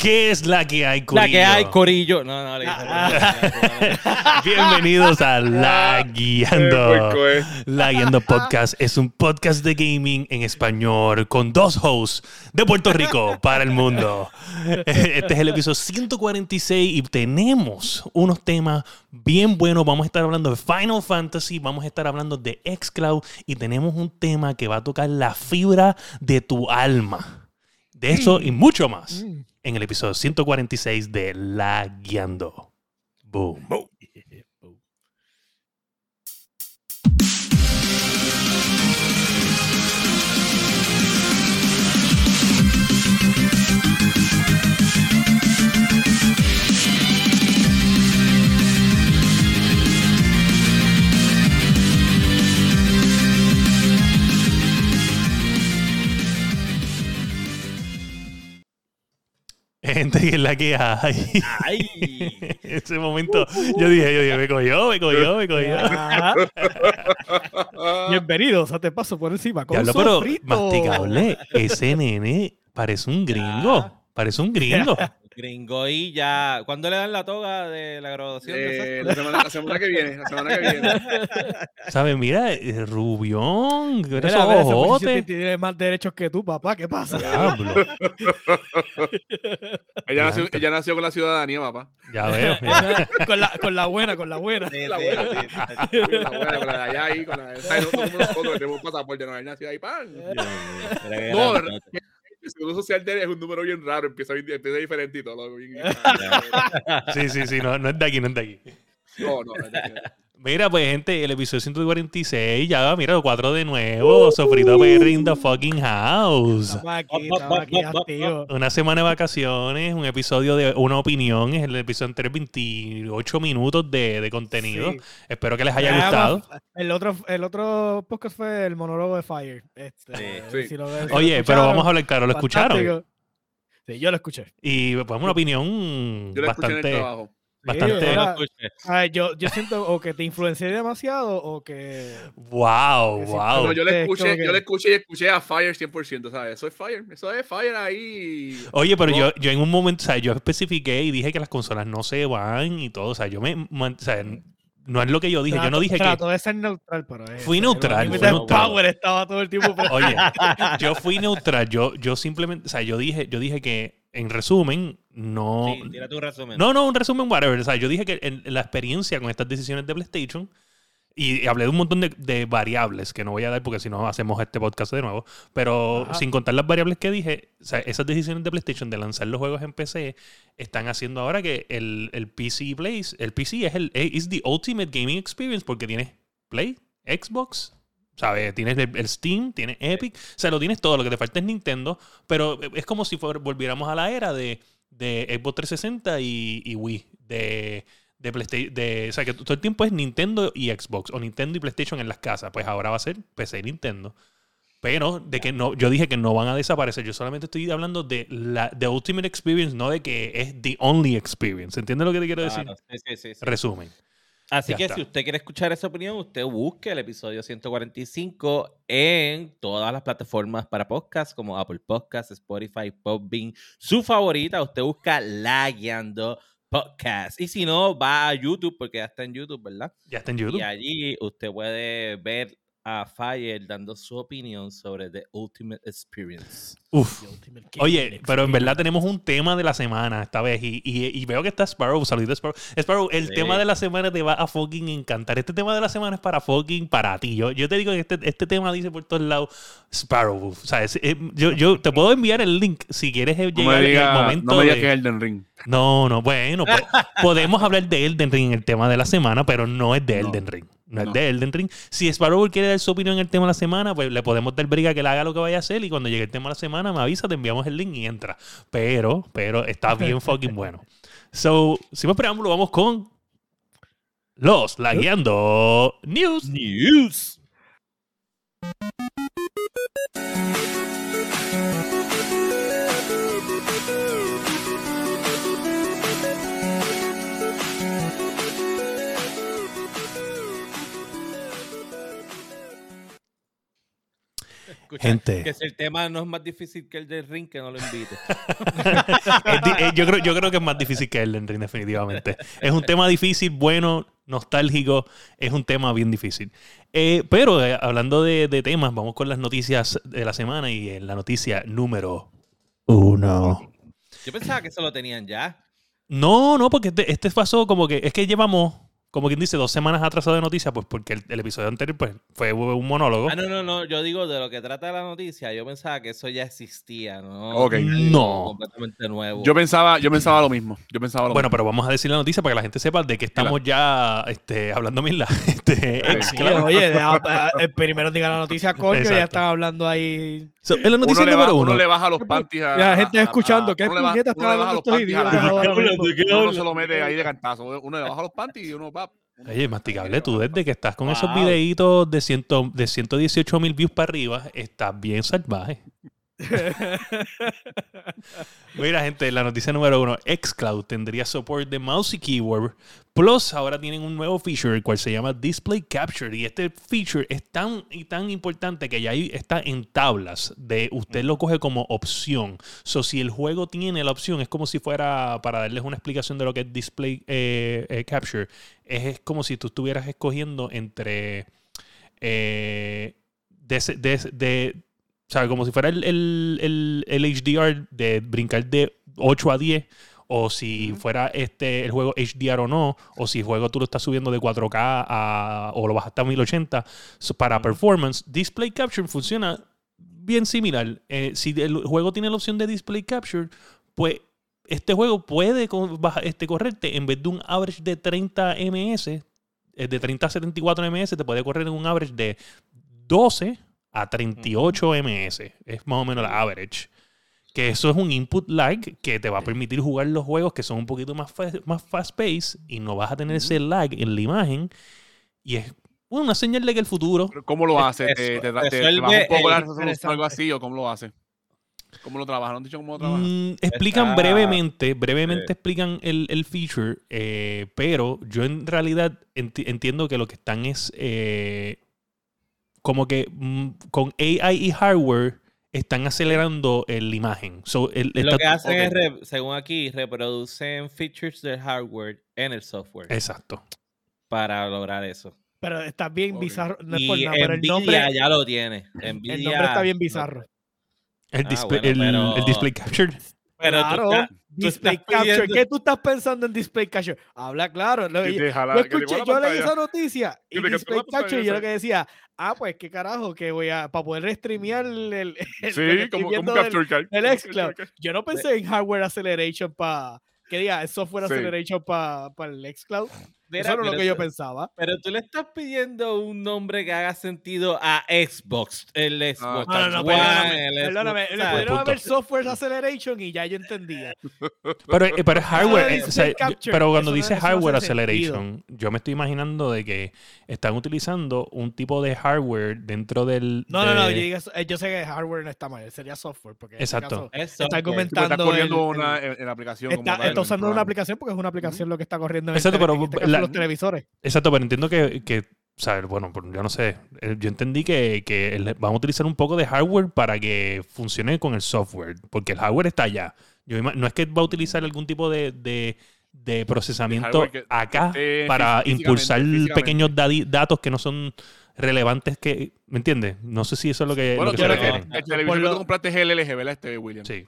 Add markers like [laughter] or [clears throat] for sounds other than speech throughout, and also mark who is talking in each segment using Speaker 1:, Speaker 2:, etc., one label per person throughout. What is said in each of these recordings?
Speaker 1: ¿Qué es la que hay, Corillo?
Speaker 2: La que hay, Corillo. No, no, le [laughs]
Speaker 1: Bienvenidos a La Guiando. La Guiando Podcast es un podcast de gaming en español con dos hosts de Puerto Rico para el mundo. [laughs] Este es el episodio 146 y tenemos unos temas bien buenos. Vamos a estar hablando de Final Fantasy, vamos a estar hablando de Xcloud y tenemos un tema que va a tocar la fibra de tu alma. De eso y mucho más en el episodio 146 de La Guiando. Boom. Boom. Gente que es la que hay.
Speaker 2: Ay. [laughs]
Speaker 1: Ese momento, yo dije, yo dije, me cogió, me cogió, me cogió.
Speaker 3: Bienvenidos a Te Paso por encima. Con
Speaker 1: Diablo, pero masticable, ese nene parece un gringo. Parece un gringo.
Speaker 2: Gringo y ya. ¿Cuándo le dan la toga de la graduación?
Speaker 4: Eh, la, semana, la, semana, que viene. La semana que viene. [laughs]
Speaker 1: ¿Sabes? Mira, eh, Rubión. Mira, esos ojotes.
Speaker 3: Tiene más derechos que tú, papá. ¿Qué pasa?
Speaker 1: Diablo. [laughs]
Speaker 4: ella, nació, ella, nació, con la ciudadanía, papá.
Speaker 1: Ya veo. [laughs]
Speaker 3: con, la, con la buena, con la buena.
Speaker 4: Sí, la buena, sí, sí, la buena, con la de allá ahí, con la de. Nosotros tenemos un pasaporte, no, nació ahí, pan. No, el seguro social de él es un número bien raro, empieza, empieza diferente y todo. [laughs]
Speaker 1: sí, sí, sí, no, no es de aquí, no es de aquí.
Speaker 4: No, no, no es de aquí.
Speaker 1: Mira, pues, gente, el episodio 146, ya, mira, cuatro de nuevo. Sofrito Perry in the fucking house.
Speaker 3: Aquí, aquí,
Speaker 1: una semana de vacaciones, un episodio de una opinión. Es el episodio entre 28 minutos de, de contenido. Espero que les haya gustado.
Speaker 3: El otro, el otro podcast fue el monólogo de Fire. Este,
Speaker 4: sí,
Speaker 3: si lo,
Speaker 1: si Oye, pero vamos a hablar claro, ¿lo escucharon?
Speaker 3: Sí, yo lo escuché.
Speaker 1: Y pues una opinión
Speaker 4: yo lo
Speaker 1: bastante.
Speaker 4: Escuché en el trabajo.
Speaker 1: Bastante.
Speaker 3: Sí, yo, yo siento o que te influencié demasiado o que.
Speaker 1: ¡Wow! ¡Wow!
Speaker 4: No, yo le escuché, que... yo le escuché y escuché a Fire 100%, ¿sabes? Eso es Fire, eso es Fire ahí.
Speaker 1: Oye, pero yo, yo en un momento, o sea, yo especifiqué y dije que las consolas no se van y todo, o sea, yo me. O sea, no es lo que yo dije.
Speaker 3: Trato,
Speaker 1: yo no dije
Speaker 3: trato
Speaker 1: que.
Speaker 3: de ser neutral, pero es,
Speaker 1: Fui neutral.
Speaker 3: El
Speaker 1: fui neutral.
Speaker 3: Power estaba todo el tiempo.
Speaker 1: Oye, yo fui neutral. Yo, yo simplemente. O sea, yo dije, yo dije que, en resumen, no.
Speaker 2: Sí, tira tu resumen.
Speaker 1: No, no, un resumen, whatever. O sea, yo dije que en, en la experiencia con estas decisiones de PlayStation. Y hablé de un montón de, de, variables que no voy a dar porque si no hacemos este podcast de nuevo. Pero Ajá. sin contar las variables que dije, o sea, esas decisiones de PlayStation de lanzar los juegos en PC están haciendo ahora que el, el PC Plays, el PC es el is the ultimate gaming experience porque tienes Play, Xbox, ¿sabes? Tienes el, el, Steam, tienes Epic, o sea, lo tienes todo, lo que te falta es Nintendo, pero es como si volviéramos a la era de, de Xbox 360 y, y Wii, de de PlayStation, de, o sea, que todo el tiempo es Nintendo y Xbox, o Nintendo y PlayStation en las casas. Pues ahora va a ser PC y Nintendo. Pero de que no, yo dije que no van a desaparecer. Yo solamente estoy hablando de la the ultimate experience, no de que es the only experience. ¿Entiendes lo que te quiero decir?
Speaker 2: Claro, sí, sí, sí,
Speaker 1: Resumen.
Speaker 2: Así
Speaker 1: Ya
Speaker 2: que
Speaker 1: está.
Speaker 2: si usted quiere escuchar esa opinión, usted busque el episodio 145 en todas las plataformas para podcast, como Apple Podcasts, Spotify, Podbean, su favorita. Usted busca La Guiando Podcast. Y si no, va a YouTube, porque ya está en YouTube, ¿verdad?
Speaker 1: Ya está en YouTube.
Speaker 2: Y allí usted puede ver a Fire dando su opinión sobre The Ultimate Experience.
Speaker 1: Uf. Oye, pero en verdad tenemos un tema de la semana esta vez. Y, y, y veo que está Sparrow. Saludito, Sparrow. Sparrow, el
Speaker 2: Sí.
Speaker 1: tema de la semana te va a fucking encantar. Este tema de la semana es para fucking para ti. Yo, yo te digo que este, este tema dice por todos lados Sparrow. O sea, es- es- yo, yo te puedo enviar el link si quieres eh,
Speaker 4: No
Speaker 1: llegar el momento.
Speaker 4: no me digas
Speaker 1: de-
Speaker 4: que es Elden Ring.
Speaker 1: No, no, bueno, pues, podemos hablar de Elden Ring en el tema de la semana, pero no es de
Speaker 4: No.
Speaker 1: Elden Ring. No, es de Elden Ring. Si Sparrow quiere dar su opinión en el tema de la semana, pues le podemos dar briga que le haga lo que vaya a hacer y cuando llegue el tema de la semana me avisa, te enviamos el link y entra. Pero, pero está bien [laughs] fucking bueno. So, sin más preámbulo, vamos con los Lagueando News.
Speaker 2: News.
Speaker 1: Gente.
Speaker 2: Que si el tema no es más difícil que el del ring, que no lo invite. [laughs]
Speaker 1: Eh, yo, creo, yo creo que es más difícil que Elden Ring, definitivamente. Es un tema difícil, bueno, nostálgico. Es un tema bien difícil. Eh, pero eh, hablando de, de temas, vamos con las noticias de la semana y en la noticia número uno.
Speaker 2: Yo pensaba que eso lo tenían ya.
Speaker 1: No, no, porque este, este pasó como que es que llevamos, como quien dice, dos semanas atrasado de noticias, pues porque el, el episodio anterior pues, fue un monólogo.
Speaker 2: Ah, no, no, no. Yo digo de lo que trata la noticia. Yo pensaba que eso ya existía, ¿no?
Speaker 4: Ok.
Speaker 1: No.
Speaker 2: Completamente nuevo.
Speaker 4: Yo pensaba, yo pensaba lo mismo. Yo pensaba lo
Speaker 1: Bueno,
Speaker 4: mismo.
Speaker 1: pero vamos a decir la noticia para que la gente sepa de que estamos ya este, hablando mil [laughs] Este,
Speaker 3: Sí,
Speaker 1: claro.
Speaker 3: oye, deja- el primero diga la noticia, coño, ya están hablando ahí.
Speaker 1: So, en la noticia
Speaker 4: uno,
Speaker 1: número uno.
Speaker 4: uno le baja los panties a.
Speaker 3: La gente
Speaker 4: a- a-
Speaker 3: escuchando,
Speaker 4: a-
Speaker 3: ¿qué puñetas están hablando estos idiotas?
Speaker 4: Uno no se lo mete ahí de cantazo. Uno le baja los panties y uno va.
Speaker 1: Oye, masticable, tú desde que estás con esos videitos de, ciento, de 118 mil views para arriba, estás bien salvaje. [laughs] Mira, gente, la noticia número uno: Xcloud tendría support de mouse y keyboard. Plus, ahora tienen un nuevo feature, el cual se llama Display Capture. Y este feature es tan y tan importante que ya está en tablas. De usted lo coge como opción. So, si el juego tiene la opción, es como si fuera para darles una explicación de lo que es Display eh, eh, Capture. Es, como si tú estuvieras escogiendo entre. eh, de- o sea, como si fuera el, el, el- el HDR de brincar de 8 a 10, o si fuera este el juego HDR o no, o si el juego tú lo estás subiendo de 4K a, o lo bajas a 1080. So, para performance, Display Capture funciona bien similar. Eh, si el juego tiene la opción de Display Capture, pues este juego puede este, correrte en vez de un average de 30 ms, eh, de 30 a 74 ms, te puede correr en un average de 12 a 38 ms. Es más o menos la average. Que eso es un input lag que te va a permitir jugar los juegos que son un poquito más, fa- más fast pace y no vas a tener ese lag en la imagen. Y es una señal de que el futuro.
Speaker 4: ¿Cómo lo hace? ¿Te, te, te, te
Speaker 2: resuelve
Speaker 4: baja un poco la
Speaker 2: el-
Speaker 4: resolución o algo así? ¿O cómo lo hace? ¿Cómo lo trabaja? ¿No han dicho cómo lo trabaja?
Speaker 1: Mm, explican
Speaker 2: Está-
Speaker 1: brevemente, brevemente
Speaker 2: Sí.
Speaker 1: explican el, el feature, eh, pero yo en realidad enti- entiendo que lo que están es eh, como que mm, con AI y hardware están acelerando el- la imagen. So, el-
Speaker 2: Lo que hacen es, re- según aquí, reproducen features del hardware en el software
Speaker 1: Exacto.
Speaker 2: para lograr eso.
Speaker 3: Pero está bien
Speaker 4: Ok.
Speaker 3: bizarro, no es
Speaker 2: y
Speaker 3: por nada, pero el
Speaker 2: Nvidia
Speaker 3: nombre,
Speaker 2: ya lo tiene.
Speaker 3: el nombre está bien
Speaker 2: no-
Speaker 3: bizarro.
Speaker 1: El,
Speaker 2: Ah,
Speaker 1: display,
Speaker 2: bueno,
Speaker 1: el-
Speaker 2: pero-
Speaker 1: el display capture.
Speaker 2: Pero tú
Speaker 3: claro,
Speaker 2: estás-
Speaker 3: Display Capture.
Speaker 2: pidiendo-
Speaker 3: ¿Qué tú estás pensando en Display Capture? Habla claro. Lo- yo, yo escuché, leí esa noticia y Display Capture y yo lo que decía, ah, pues qué carajo, que voy a, para poder restreamear el, el- [laughs] el-
Speaker 4: Sí,
Speaker 3: estoy
Speaker 4: como, como
Speaker 3: del-
Speaker 4: capture card.
Speaker 3: del xCloud. Yo no pensé en hardware acceleration para, que diga, software
Speaker 4: Sí.
Speaker 3: acceleration para el xCloud.
Speaker 2: Mira,
Speaker 3: Eso era lo
Speaker 2: pero
Speaker 3: que yo pensaba.
Speaker 2: Pero tú le estás pidiendo un nombre que haga sentido a Xbox, el Xbox.
Speaker 3: No, no, no,
Speaker 2: One,
Speaker 3: perdóname,
Speaker 2: el
Speaker 3: perdóname,
Speaker 2: Xbox,
Speaker 3: le
Speaker 2: ¿sabes?
Speaker 3: pudieron haber software acceleration y ya yo entendía. [laughs]
Speaker 1: Pero, eh, pero es hardware. eh, o sea,
Speaker 3: display
Speaker 1: yo-
Speaker 3: capture,
Speaker 1: pero cuando dice hardware
Speaker 3: sentido.
Speaker 1: acceleration, yo me estoy imaginando de que están utilizando un tipo de hardware dentro del.
Speaker 3: No, no, no, yo, digo eh, yo sé que hardware no está mal, sería software. Porque en este
Speaker 1: Exacto.
Speaker 3: caso está
Speaker 4: Sí,
Speaker 3: argumentando.
Speaker 4: estás corriendo
Speaker 3: el-
Speaker 4: una, en, en aplicación. como
Speaker 3: está, está usando una aplicación porque es una aplicación lo que está corriendo en, el
Speaker 1: Exacto,
Speaker 3: tele-
Speaker 1: pero
Speaker 3: en este los televisores.
Speaker 1: Exacto, pero entiendo que, que o sea, bueno, pues yo no sé. Eh, Yo entendí que, que van a utilizar un poco de hardware para que funcione con el software, porque el hardware está allá. Yo no es que va a utilizar algún tipo de, de, de procesamiento
Speaker 4: que-
Speaker 1: acá para impulsar
Speaker 4: físicamente,
Speaker 1: pequeños datos que no son relevantes que, ¿me entiendes? No sé si eso es lo que,
Speaker 4: Bueno,
Speaker 1: lo que
Speaker 3: yo
Speaker 1: se
Speaker 4: el televisor que
Speaker 3: lo-
Speaker 4: compraste es el LG, ¿verdad? Este, William.
Speaker 1: Sí.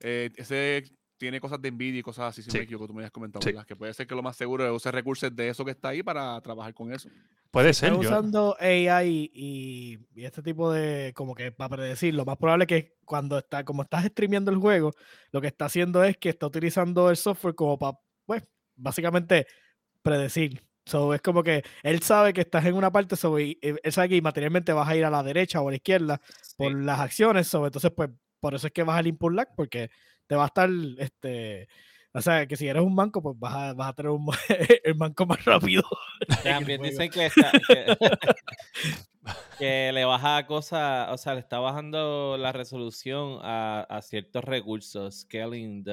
Speaker 4: Eh, ese tiene cosas de Nvidia y cosas así, si
Speaker 1: Sí.
Speaker 4: me equivoco, tú me habías comentado,
Speaker 1: Sí.
Speaker 4: Que puede ser que lo más seguro es usar recursos de eso que está ahí para trabajar con eso.
Speaker 1: Puede ser. yo-
Speaker 3: usando AI y, y este tipo de, como que para predecir, lo más probable es que cuando está, como estás streameando el juego, lo que está haciendo es que está utilizando el software como para, pues, básicamente predecir. So, es como que él sabe que estás en una parte, so, y- y él sabe que materialmente vas a ir a la derecha o a la izquierda por
Speaker 2: Sí.
Speaker 3: las acciones, so, entonces pues por eso es que vas al input lag, porque te va a estar, este, o sea, que si eres un banco, pues vas a, vas a tener un, [laughs] el banco más rápido. [laughs]
Speaker 2: También dicen que, está- que, [laughs] que le baja cosas, o sea, le está bajando la resolución a, a ciertos recursos, scaling the,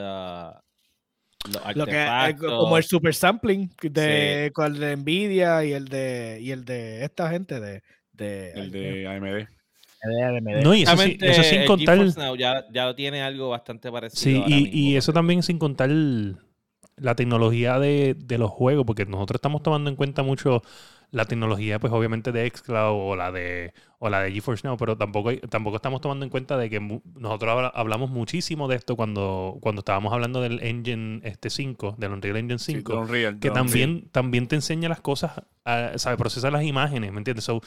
Speaker 3: Lo que, eh, co- como el super sampling de, con el de Nvidia y el de y el de esta gente de, de,
Speaker 4: El de AMD.
Speaker 1: No, y eso, sí-
Speaker 2: Realmente,
Speaker 1: eso sin contar.
Speaker 2: GeForce Now ya, ya lo tiene algo bastante parecido.
Speaker 1: Sí,
Speaker 2: ahora
Speaker 1: y,
Speaker 2: mismo,
Speaker 1: y eso también sin contar la tecnología de, de los juegos, porque nosotros estamos tomando en cuenta mucho la tecnología, pues obviamente de xCloud o la de o la de GeForce Now, pero tampoco tampoco estamos tomando en cuenta de que nosotros habla- hablamos muchísimo de esto cuando cuando estábamos hablando del Engine este 5, del Unreal Engine 5
Speaker 4: Sí, Unreal,
Speaker 1: que también, también te enseña las cosas, ah, sabe, procesa las imágenes, ¿me entiendes? So,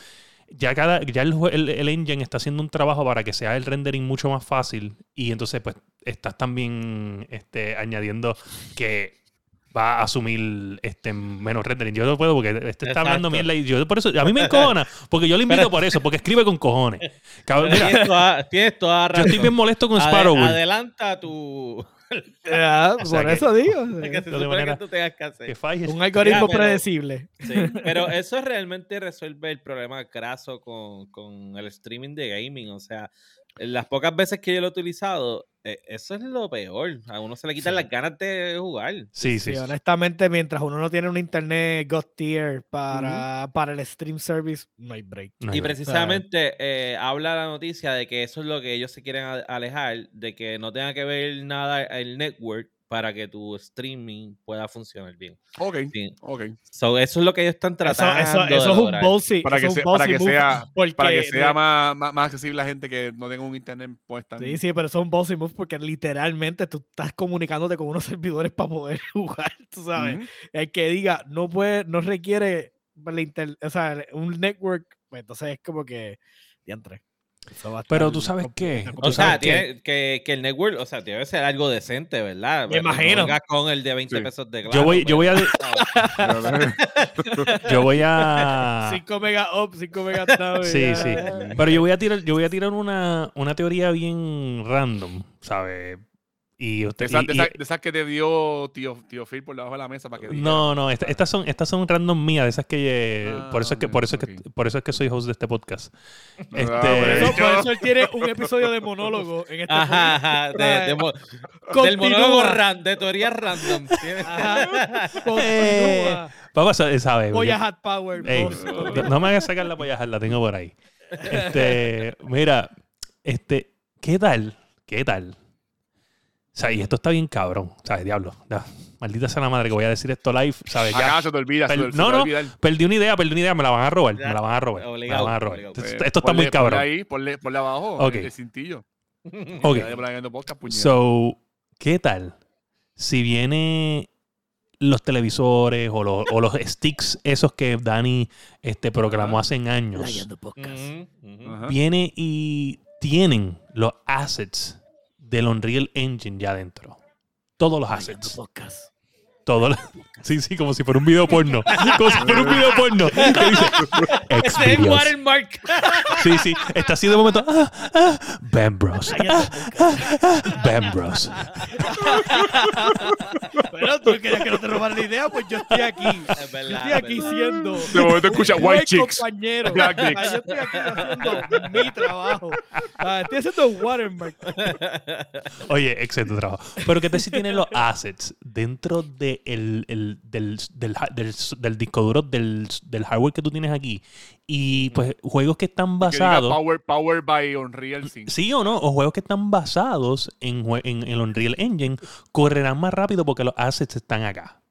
Speaker 1: ya cada, ya el, el, el engine está haciendo un trabajo para que sea el rendering mucho más fácil y entonces pues estás también este, añadiendo que va a asumir este menos rendering. Yo no puedo porque este está hablando mierda y yo por eso a mí me encojona porque yo le invito por eso, porque escribe con cojones. [laughs] Cabrón,
Speaker 2: Pero
Speaker 1: mira,
Speaker 2: tienes, toda, tienes toda
Speaker 1: yo
Speaker 2: razón.
Speaker 1: estoy bien molesto con Sparrow.
Speaker 2: adelanta tu. [laughs]
Speaker 3: Ah,
Speaker 1: O sea
Speaker 3: por
Speaker 1: que-
Speaker 3: eso digo.
Speaker 2: que se
Speaker 1: de
Speaker 2: supone
Speaker 1: manera
Speaker 2: que tú tengas que hacer.
Speaker 1: que falles.
Speaker 3: Un algoritmo
Speaker 2: Ya, pero-
Speaker 3: predecible.
Speaker 2: Sí, pero eso realmente resuelve el problema graso con, con el streaming de gaming. O sea, las pocas veces que yo lo he utilizado, eh, eso es lo peor. A uno se le quitan
Speaker 3: Sí.
Speaker 2: las ganas de jugar.
Speaker 1: Sí,
Speaker 3: Sí,
Speaker 1: sí.
Speaker 3: honestamente, mientras uno no tiene un internet God tier para, para el stream service, no hay break.
Speaker 1: No hay
Speaker 2: Y
Speaker 1: break.
Speaker 2: precisamente eh, habla la noticia de que eso es lo que ellos se quieren alejar, de que no tenga que ver nada el network para que tu streaming pueda funcionar bien.
Speaker 4: Ok,
Speaker 2: Sí.
Speaker 4: ok.
Speaker 2: So, eso es lo que ellos están
Speaker 3: Eso,
Speaker 2: tratando.
Speaker 3: eso,
Speaker 2: de
Speaker 3: eso es un ballsy.
Speaker 4: Para
Speaker 3: eso
Speaker 4: que
Speaker 3: es un
Speaker 4: sea- para que sea-
Speaker 3: porque
Speaker 4: Para que sea
Speaker 3: no-
Speaker 4: más, más, más accesible a la gente que no tenga un internet pues tan...
Speaker 3: Sí, sí, pero eso es un move porque literalmente tú estás comunicándote con unos servidores para poder [laughs] jugar, tú sabes. El que diga, no puede, no requiere la inter- o sea, un network, pues entonces es como que, diantre.
Speaker 1: Pero tú sabes qué,
Speaker 2: O sea,
Speaker 1: que-
Speaker 2: tiene, que, que el network, o sea, debe ser algo decente, ¿verdad?
Speaker 3: Me
Speaker 2: No
Speaker 3: imagino.
Speaker 2: con el de 20
Speaker 4: Sí.
Speaker 2: pesos de
Speaker 1: Yo voy- yo voy a-
Speaker 2: a... [laughs]
Speaker 1: yo voy a [laughs]
Speaker 3: 5 mega up, 5 mega down.
Speaker 1: Sí,
Speaker 3: ya.
Speaker 1: sí. Pero yo voy a tirar, yo voy a tirar una, una teoría bien random, ¿sabes? Y
Speaker 4: De
Speaker 1: usted.
Speaker 4: de esas- de esas que te dio tío, tío Phil por debajo de la mesa para que diga.
Speaker 1: no, no, esta- estas son, estas son random mías, de esas que eh,
Speaker 4: Ah,
Speaker 1: por eso es que, por eso es que, por eso es que soy host de este podcast.
Speaker 4: Ah,
Speaker 1: Este,
Speaker 3: Por eso, por eso él tiene un [laughs] episodio de monólogo en este
Speaker 2: Ajá, ajá, de, de mo- del monólogo ran, de teorías random. [laughs]
Speaker 1: Eh,
Speaker 3: Continúa.
Speaker 1: Papá, sa- ¿sabes?
Speaker 3: Polla Hat Power.
Speaker 1: Ey,
Speaker 3: boss.
Speaker 1: no, no me hagas sacar la polla, la tengo por ahí. Este, mira, este, ¿qué tal? ¿Qué tal? O sea, y esto está bien cabrón, ¿sabes? Diablo. ya, maldita sea la madre que voy a decir esto live, ¿sabes? Ya,
Speaker 4: Acá se te olvida. se te- se
Speaker 1: no,
Speaker 4: te
Speaker 1: no.
Speaker 4: olvidar.
Speaker 1: Perdí una idea, perdí una idea, me la van a robar,
Speaker 2: Ya,
Speaker 1: me la van a robar. me la van a robar.
Speaker 2: obligado.
Speaker 1: Esto, esto está muy cabrón.
Speaker 4: Ponle ahí, ponle, ponle abajo
Speaker 1: Ok.
Speaker 4: el, cintillo.
Speaker 1: Ok. So, ¿qué tal? Si viene los televisores o los, o los [laughs] sticks esos que Dani este, proclamó hace años, viene y tienen los assets del Unreal Engine ya dentro. Todos los assets. Los- sí, sí, como si fuera un video porno. Como si fuera un video porno. Que dice
Speaker 2: Ese es el watermark.
Speaker 1: Sí, sí. Está así de momento. Ah, ah, Bam Bros.
Speaker 3: Layando podcast.
Speaker 1: Bam Bros.
Speaker 3: Bueno, tú querías que no te robaran la idea, pues yo estoy aquí.
Speaker 2: Es verdad,
Speaker 3: Yo estoy
Speaker 2: es
Speaker 3: aquí
Speaker 2: verdad.
Speaker 3: siendo.
Speaker 4: De momento escucha White Chicks.
Speaker 3: compañero.
Speaker 4: Black.
Speaker 3: Yo estoy aquí haciendo mi trabajo. Ah, Estoy haciendo watermark.
Speaker 1: Oye, excelente trabajo. Pero que te si tiene los assets dentro de el, el- del, del, del- del disco duro del, del hardware que tú tienes aquí. Y pues juegos que están
Speaker 4: Que
Speaker 1: basados.
Speaker 4: Power, power by Unreal 5.
Speaker 1: Sí o no, o juegos que están basados en, en el Unreal Engine correrán más rápido porque los assets están acá.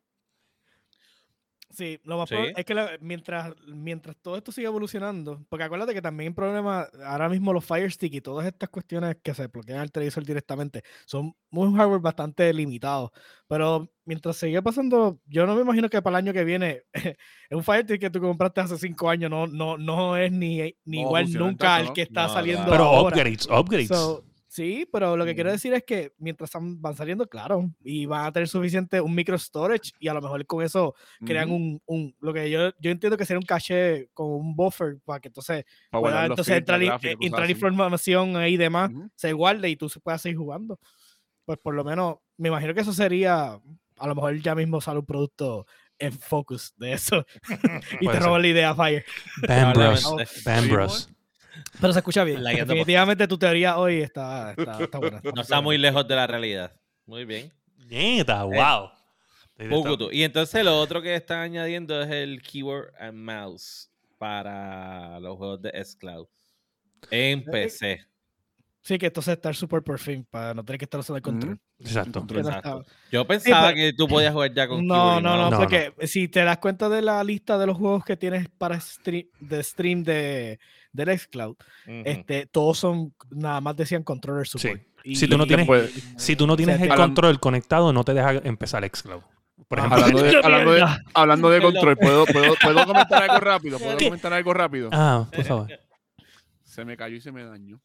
Speaker 3: Sí, lo más
Speaker 2: Sí.
Speaker 3: probable es que la- mientras, mientras todo esto sigue evolucionando, porque acuérdate que también el problema, ahora mismo los Fire Stick y todas estas cuestiones que se bloquean al televisor directamente son un hardware bastante limitado. Pero mientras sigue pasando, yo no me imagino que para el año que viene, [laughs] un Fire Stick que tú compraste hace cinco años no, no, no es ni, ni igual nunca al
Speaker 4: ¿no?
Speaker 3: que está
Speaker 2: No,
Speaker 3: saliendo
Speaker 1: Pero
Speaker 3: ahora.
Speaker 1: upgrades, upgrades.
Speaker 3: So, sí, pero lo que quiero decir es que mientras están- van saliendo, claro, y van a tener suficiente un micro storage y a lo mejor con eso crean
Speaker 4: Ujú.
Speaker 3: un, un- lo que yo, yo entiendo que sería un caché con un buffer para que entonces
Speaker 4: Para
Speaker 3: pueda entonces entrar,
Speaker 4: gráficos,
Speaker 3: eh,
Speaker 4: cosas
Speaker 3: entrar información ahí y demás,
Speaker 4: Ujú.
Speaker 3: se guarde y tú se puedas seguir jugando. Pues por lo menos, me imagino que eso sería, a lo mejor ya mismo sale un producto en focus de eso [laughs] [laughs] y te
Speaker 1: ser.
Speaker 3: roban la idea, Fire.
Speaker 1: Bam Bros.
Speaker 3: Pero se escucha bien. Definitivamente tu teoría hoy está, está, está buena.
Speaker 2: No está muy lejos de la realidad. Muy bien.
Speaker 1: Nieta, wow.
Speaker 2: Pucutu. Y entonces lo otro que están añadiendo es el keyboard and mouse para los juegos de S-Cloud. En PC.
Speaker 3: Sí, que entonces estar super por fin para no tener que estar usando el control.
Speaker 1: Exacto.
Speaker 4: Control.
Speaker 2: Exacto. Yo pensaba
Speaker 3: pero-
Speaker 2: que tú podías jugar ya con
Speaker 3: No, no, no,
Speaker 1: No,
Speaker 3: porque si te das cuenta de la lista de los juegos que tienes para stream, de stream de, de Xcloud, este, todos son, nada más decían controller support. Y-
Speaker 1: Si tú no tienes- Si tú no tienes el control conectado, no te deja empezar Xcloud. Por ejemplo,
Speaker 4: hablando de, [laughs] hablando de, hablando de control, ¿puedo, puedo, ¿puedo comentar algo rápido? ¿Puedo
Speaker 1: ¿Qué?
Speaker 4: comentar algo rápido?
Speaker 1: ah, por favor. [laughs]
Speaker 4: Se me cayó y se me dañó.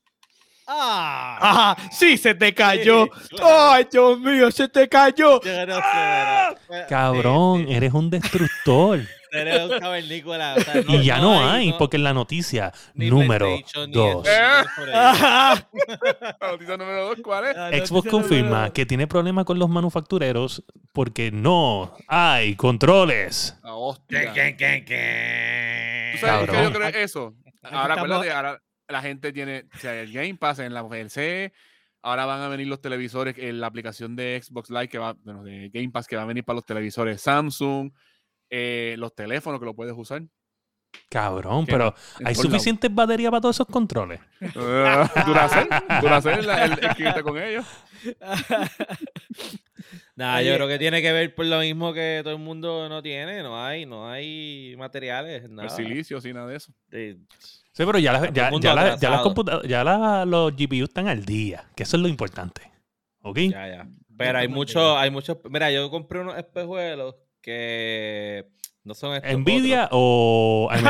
Speaker 2: ¡Ah!
Speaker 3: Ajá, sí, se te cayó.
Speaker 2: Sí, claro.
Speaker 3: Ay, Dios mío, se te cayó.
Speaker 2: No sé,
Speaker 1: ¡Ah! Cabrón,
Speaker 2: Sí, sí.
Speaker 1: eres un destructor.
Speaker 2: Eres un cavernícola. o sea,
Speaker 1: y ya no, hay,
Speaker 2: no-
Speaker 1: porque en la noticia
Speaker 2: ni
Speaker 1: número
Speaker 2: PlayStation, ni
Speaker 1: 2.
Speaker 2: Xbox por ahí.
Speaker 3: Ajá. [laughs]
Speaker 4: La noticia número dos, ¿cuál es?
Speaker 1: Xbox confirma que tiene problemas con los manufactureros porque no hay controles.
Speaker 4: La hostia.
Speaker 2: ¿Qué, qué, qué,
Speaker 4: ¿Tú sabes qué yo creo eso? Ahora, acuérdate, ahora la gente tiene o sea, el Game Pass en la PC. Ahora van a venir los televisores, en la aplicación de Xbox Live que va, bueno, de Game Pass que va a venir para los televisores Samsung, eh, los teléfonos que lo puedes usar.
Speaker 1: Cabrón,
Speaker 4: ¿Qué?
Speaker 1: pero ¿hay suficientes baterías para todos esos controles?
Speaker 4: Ah, Duracell, Duracell, el, el que está con ellos. [laughs]
Speaker 2: Nah, yo creo que tiene que ver por lo mismo que todo el mundo no tiene. No hay, no hay materiales,
Speaker 4: El
Speaker 2: nada.
Speaker 4: silicio, sin nada de eso.
Speaker 1: Sí, pero ya, ya,
Speaker 2: el
Speaker 1: ya, la- ya las computa- ya la- los GPU están al día, que eso es lo importante. ¿Ok?
Speaker 2: Ya, ya. Pero hay muchos, hay muchos. Mira, yo compré unos espejuelos que no son estos
Speaker 1: ¿Nvidia o [laughs] AMD?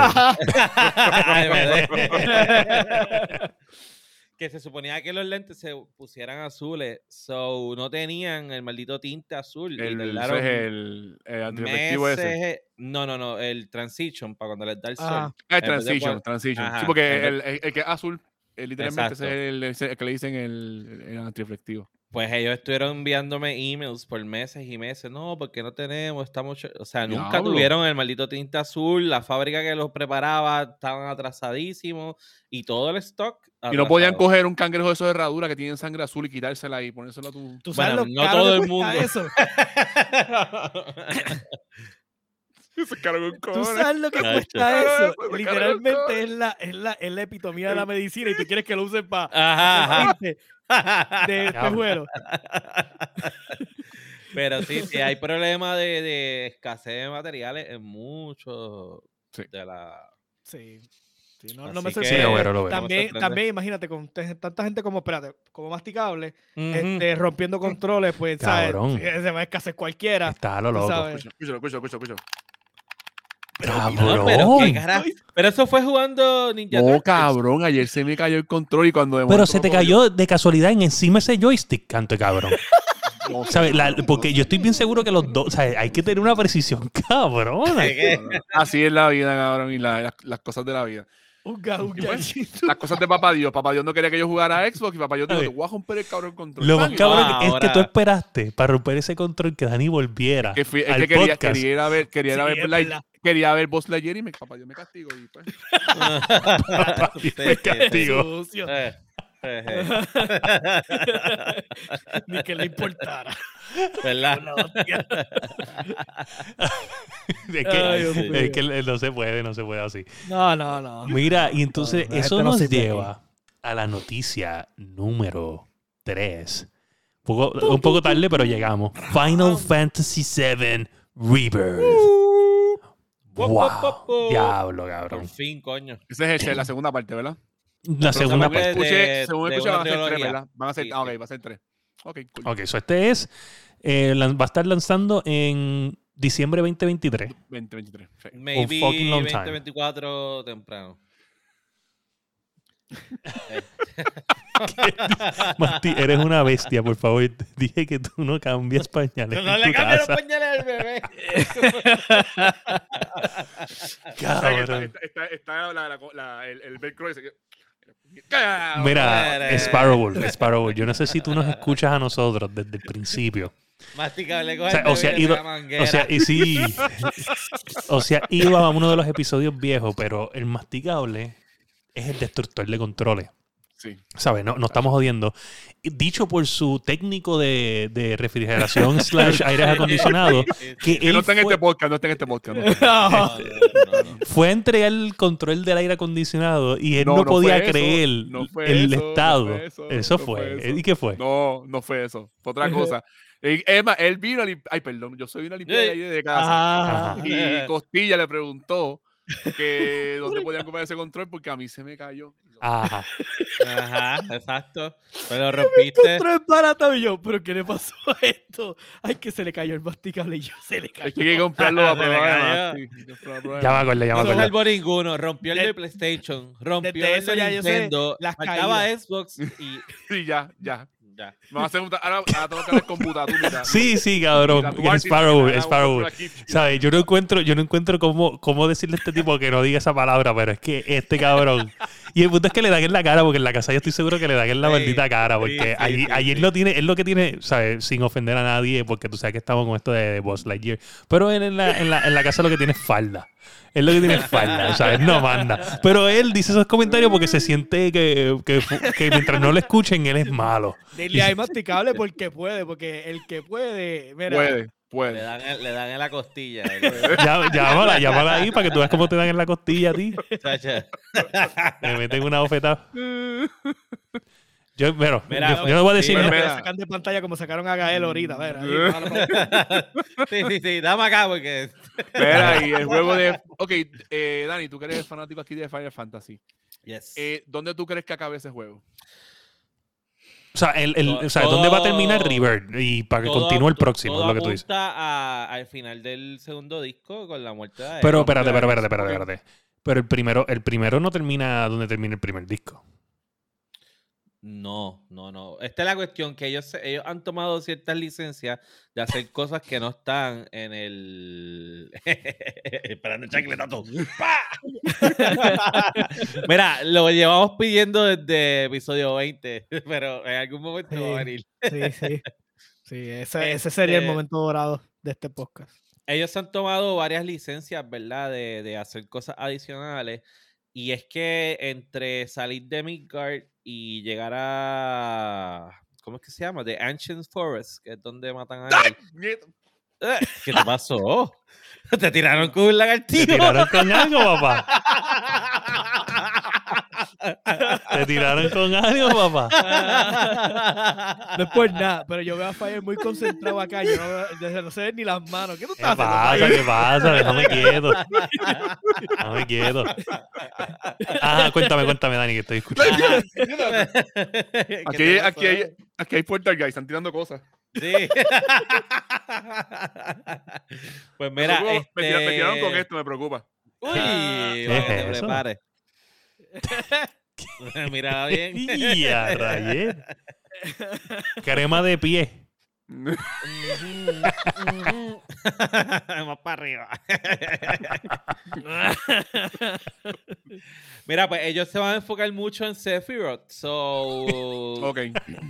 Speaker 2: que se suponía que los lentes se pusieran azules, so no tenían el maldito tinte azul. y
Speaker 4: El, eso
Speaker 2: tardaron
Speaker 4: es el, el antirreflectivo ese.
Speaker 2: meses- No, no, no, el transition para cuando les da el sol.
Speaker 3: Ah.
Speaker 4: Ah, el
Speaker 2: de
Speaker 4: transition,
Speaker 2: poner-
Speaker 4: transition.
Speaker 2: Ajá,
Speaker 4: sí, porque el, el- el que es azul, eh, literalmente ese es el, que le dicen el, el antirreflectivo.
Speaker 2: Pues ellos estuvieron enviándome emails por meses y meses. No, porque no tenemos, estamos... ch-". O sea, nunca
Speaker 4: Diablo.
Speaker 2: tuvieron el maldito tinte azul. La fábrica que los preparaba estaban atrasadísimos. Y todo el stock
Speaker 4: Y no podían coger un cangrejo de esos de herradura que tienen sangre azul y quitársela y ponérsela a tu.
Speaker 3: ¿Tú sabes
Speaker 2: Bueno,
Speaker 3: lo
Speaker 2: no
Speaker 3: caro
Speaker 2: todo
Speaker 3: que
Speaker 2: el
Speaker 3: cuesta
Speaker 2: mundo.
Speaker 3: Eso? [laughs] [laughs] ¿Tú sabes lo que cuesta eso? Literalmente es la, es, la, es la epitomía de la medicina y tú quieres que lo usen para
Speaker 2: Ajá, [laughs]
Speaker 3: de
Speaker 2: ajá.
Speaker 3: espejuelo. [laughs]
Speaker 2: Pero sí, sí, hay problema de, de escasez de materiales en muchos
Speaker 4: Sí.
Speaker 2: de la...
Speaker 3: Sí. Sí, no, no me
Speaker 2: que-
Speaker 3: sorprende.
Speaker 1: lo veo, lo veo.
Speaker 3: También,
Speaker 2: sorprende.
Speaker 3: también imagínate, con tanta gente como, espérate, como masticable,
Speaker 2: Ujú.
Speaker 3: este, rompiendo controles, pues, ¿sabes?
Speaker 1: Cabrón.
Speaker 3: Sí, Se va a escasez cualquiera.
Speaker 1: Está a lo loco.
Speaker 3: sabes.
Speaker 4: Escúchalo, escúchalo,
Speaker 2: No, pero, qué
Speaker 1: Cabrón.
Speaker 2: pero eso fue jugando Ninja Turtles.
Speaker 4: cabrón, ayer se me cayó el control y cuando de
Speaker 1: Pero se te cayó de casualidad en encima ese joystick, canto cabrón. [laughs]
Speaker 4: no sé,
Speaker 1: ¿Sabes? La-
Speaker 4: cabrón,
Speaker 1: porque yo estoy bien seguro que los dos, o sea, hay que tener una precisión [laughs]
Speaker 4: sé. Así es la vida, cabrón, y la- las, las cosas de la vida.
Speaker 3: Un ga- un
Speaker 4: Y pues. Las cosas de papá Dios. Papá Dios no quería que yo jugara a Xbox y papá Dios dijo, te voy a romper el cabrón control.
Speaker 1: Lo más cabrón
Speaker 2: Ah,
Speaker 1: es que tú esperaste para romper ese control que Dani volviera
Speaker 4: que fui- es
Speaker 1: al
Speaker 4: que quería,
Speaker 1: podcast.
Speaker 4: quería ir a ver, quería ir a
Speaker 3: Sí,
Speaker 4: ver, quería Boss Lightyear y me, papá Dios me castigo y pues.
Speaker 1: Me castigo. [laughs]
Speaker 3: Ni que le importara.
Speaker 2: ¿Verdad? [laughs]
Speaker 1: Es que,
Speaker 3: Ay,
Speaker 1: es que no se puede, no se puede así.
Speaker 3: No, no, no.
Speaker 1: Mira, y entonces
Speaker 3: No,
Speaker 1: eso nos lleva a la noticia número 3. Un poco, un poco tarde, pero llegamos. Final Fantasy VII Rebirth. Wow. Diablo,
Speaker 2: Por
Speaker 1: cabrón.
Speaker 2: fin, coño.
Speaker 4: Esa es el- la segunda parte, ¿verdad?
Speaker 1: La segunda
Speaker 2: según
Speaker 1: parte.
Speaker 2: de-
Speaker 4: Escuché, según escuché van a ser tres. ¿verdad? Van a ser,
Speaker 2: Sí,
Speaker 4: ah, ok,
Speaker 2: sí.
Speaker 4: va a ser tres. Ok, cool.
Speaker 1: Ok, so este es. eh, va a estar lanzando en diciembre 2023.
Speaker 4: 2023. sí.
Speaker 2: Maybe
Speaker 1: fucking long time.
Speaker 2: 2024 temprano. [laughs]
Speaker 1: Mati, eres una bestia, por favor. Dije que tú no cambias pañales.
Speaker 2: No
Speaker 1: en
Speaker 2: le
Speaker 1: tu
Speaker 2: cambian los pañales al bebé. [laughs]
Speaker 1: Cabrón.
Speaker 4: está, está, está la, la, la- el, el velcro ese.
Speaker 1: Mira,
Speaker 2: Mira.
Speaker 1: Sparrow, Sparrow, yo no sé si tú nos escuchas a nosotros desde el principio.
Speaker 2: Masticable con
Speaker 1: O sea,
Speaker 2: el
Speaker 1: o sea, ido-. O sea, y sí. O sea, iba a uno de los episodios viejos, pero el masticable es el destructor de controles.
Speaker 4: Sí.
Speaker 1: ¿Sabes? No, no estamos jodiendo. Dicho por su técnico de, de refrigeración [laughs] slash aires acondicionados, que
Speaker 4: Que
Speaker 1: él
Speaker 4: no está en
Speaker 1: fue-
Speaker 4: este podcast, no está en este podcast. [laughs] no.
Speaker 3: No.
Speaker 1: fue a entregar el control del aire acondicionado y él no,
Speaker 4: No, no
Speaker 1: podía
Speaker 4: eso,
Speaker 1: creer
Speaker 4: no fue
Speaker 1: el
Speaker 4: eso, no
Speaker 1: estado.
Speaker 4: fue eso,
Speaker 1: eso,
Speaker 4: no
Speaker 1: fue. ¿Y qué fue?
Speaker 4: No, no fue eso. Fue otra [laughs] cosa. Eh, Es más, él vino a limpiar. Ay, perdón, yo soy una limpieza
Speaker 2: Eh.
Speaker 4: ahí de casa.
Speaker 1: Ajá.
Speaker 4: Y Costilla le preguntó que dónde podían comprar ese control porque a mí se me cayó.
Speaker 1: Ajá.
Speaker 2: Ajá, [laughs] exacto. Pero [laughs] rompiste.
Speaker 3: Control barato y yo, pero ¿qué le pasó a esto? Ay, que se le cayó el masticable y yo se le
Speaker 4: Es
Speaker 3: cayó.
Speaker 4: hay que comprarlo a de
Speaker 1: Ya me acordé, ya me
Speaker 2: No
Speaker 1: acordé.
Speaker 2: salvó ninguno. Rompió el de
Speaker 3: De-
Speaker 2: PlayStation. Rompió el
Speaker 3: eso
Speaker 2: de Nintendo.
Speaker 3: las
Speaker 2: Faltaba. Xbox y [laughs]
Speaker 4: Sí, ya, ya.
Speaker 2: Ya.
Speaker 4: A ahora, ahora tengo que hablar con.
Speaker 1: Sí, sí, cabrón. Sparrow, Sparrow. ¿Sabes? Yo no encuentro, yo no encuentro cómo, cómo decirle a este tipo que no diga esa palabra, pero es que este cabrón. Y el punto es que le dan en la cara, porque en la casa yo estoy seguro que le dan en la
Speaker 2: Sí,
Speaker 1: maldita cara, porque
Speaker 2: sí,
Speaker 1: allí,
Speaker 2: sí,
Speaker 1: allí él lo tiene, es lo que tiene, ¿sabes? Sin ofender a nadie, porque tú sabes que estamos con esto de, de Boss Lightyear. Pero él en la, en, la, en la casa lo que tiene es falda. Él lo que tiene es sea, él no manda. Pero él dice esos comentarios porque se siente que, que, que mientras no lo escuchen, él es malo.
Speaker 3: Dile ahí masticable porque puede, porque el que puede, mira,
Speaker 4: Puede,
Speaker 2: Le
Speaker 4: puede.
Speaker 2: dan, en- le dan en la costilla. [laughs]
Speaker 1: Ya- Llámala, llámala ahí para que tú veas cómo te dan en la costilla a ti.
Speaker 2: Chacha.
Speaker 1: Me meten una bofetada. [laughs] Yo, pero,
Speaker 2: Mira,
Speaker 1: yo, yo no voy a decir
Speaker 2: sí,
Speaker 1: nada.
Speaker 4: mira.
Speaker 3: Mira, sacan de pantalla como sacaron a Gael ahorita. Mira, ahí, [laughs] para-
Speaker 2: Sí, sí, sí. Dame acá porque.
Speaker 4: Espera, y el juego de. Ok, eh, Dani, tú que eres fanático aquí de Final Fantasy.
Speaker 2: Yes.
Speaker 4: Eh, ¿Dónde tú crees que acabe ese juego?
Speaker 1: O sea, el, el-
Speaker 2: Todo-
Speaker 1: o sea, ¿dónde va a terminar River? Y para que
Speaker 2: Todo
Speaker 1: continúe el próximo,
Speaker 2: todo
Speaker 1: es lo que tú dices.
Speaker 2: a- al final del segundo disco con la muerte de.
Speaker 1: Pero espérate, espérate, espérate, espérate. Pero el primero, el primero no termina donde termina el primer disco.
Speaker 2: No, no, no. Esta es la cuestión, que ellos, ellos han tomado ciertas licencias de hacer cosas que no están en el... [laughs] Esperando el chancletazo. [laughs] Mira, lo llevamos pidiendo desde episodio 20, [laughs] pero en algún momento va a
Speaker 3: Sí.
Speaker 2: venir.
Speaker 3: Sí, sí. Sí, ese, ese sería el
Speaker 2: Este-
Speaker 3: momento dorado de este podcast.
Speaker 2: ellos han tomado varias licencias, ¿verdad? De, de hacer cosas adicionales. Y es que entre salir de Midgard y llegar a. ¿Cómo es que se llama? The Ancient Forest, que es donde matan a él. Eh, ¿Qué te pasó? [laughs] Te tiraron con un
Speaker 1: Te
Speaker 2: lagartijo.
Speaker 1: tiraron con algo, papá. [laughs] Te tiraron con algo, papá. [laughs]
Speaker 3: No es por nada, pero yo veo a Fire muy concentrado acá. Yo no, no se ven ni las manos. ¿Qué tú
Speaker 1: ¿Qué
Speaker 3: estás
Speaker 1: pasa? ¿Qué pasa? Déjame quieto. Déjame quieto. Ah, cuéntame, cuéntame, Dani, que estoy escuchando.
Speaker 2: ¿Qué [laughs]
Speaker 4: Aquí, aquí, hay, aquí hay Portal Guys, están tirando cosas.
Speaker 2: Sí. [laughs] pues mira,
Speaker 4: me, preocupa, me tira- me tiraron con
Speaker 2: este-
Speaker 4: esto, me preocupa.
Speaker 2: Uy,
Speaker 1: ¿Qué
Speaker 2: que
Speaker 1: es
Speaker 2: te
Speaker 1: eso?
Speaker 2: prepares. [laughs] Mira bien. [laughs]
Speaker 1: Y a. Crema de pie. [laughs]
Speaker 2: Más para arriba. Mira, pues ellos se van a enfocar mucho en Sephiroth. So,
Speaker 4: Ok.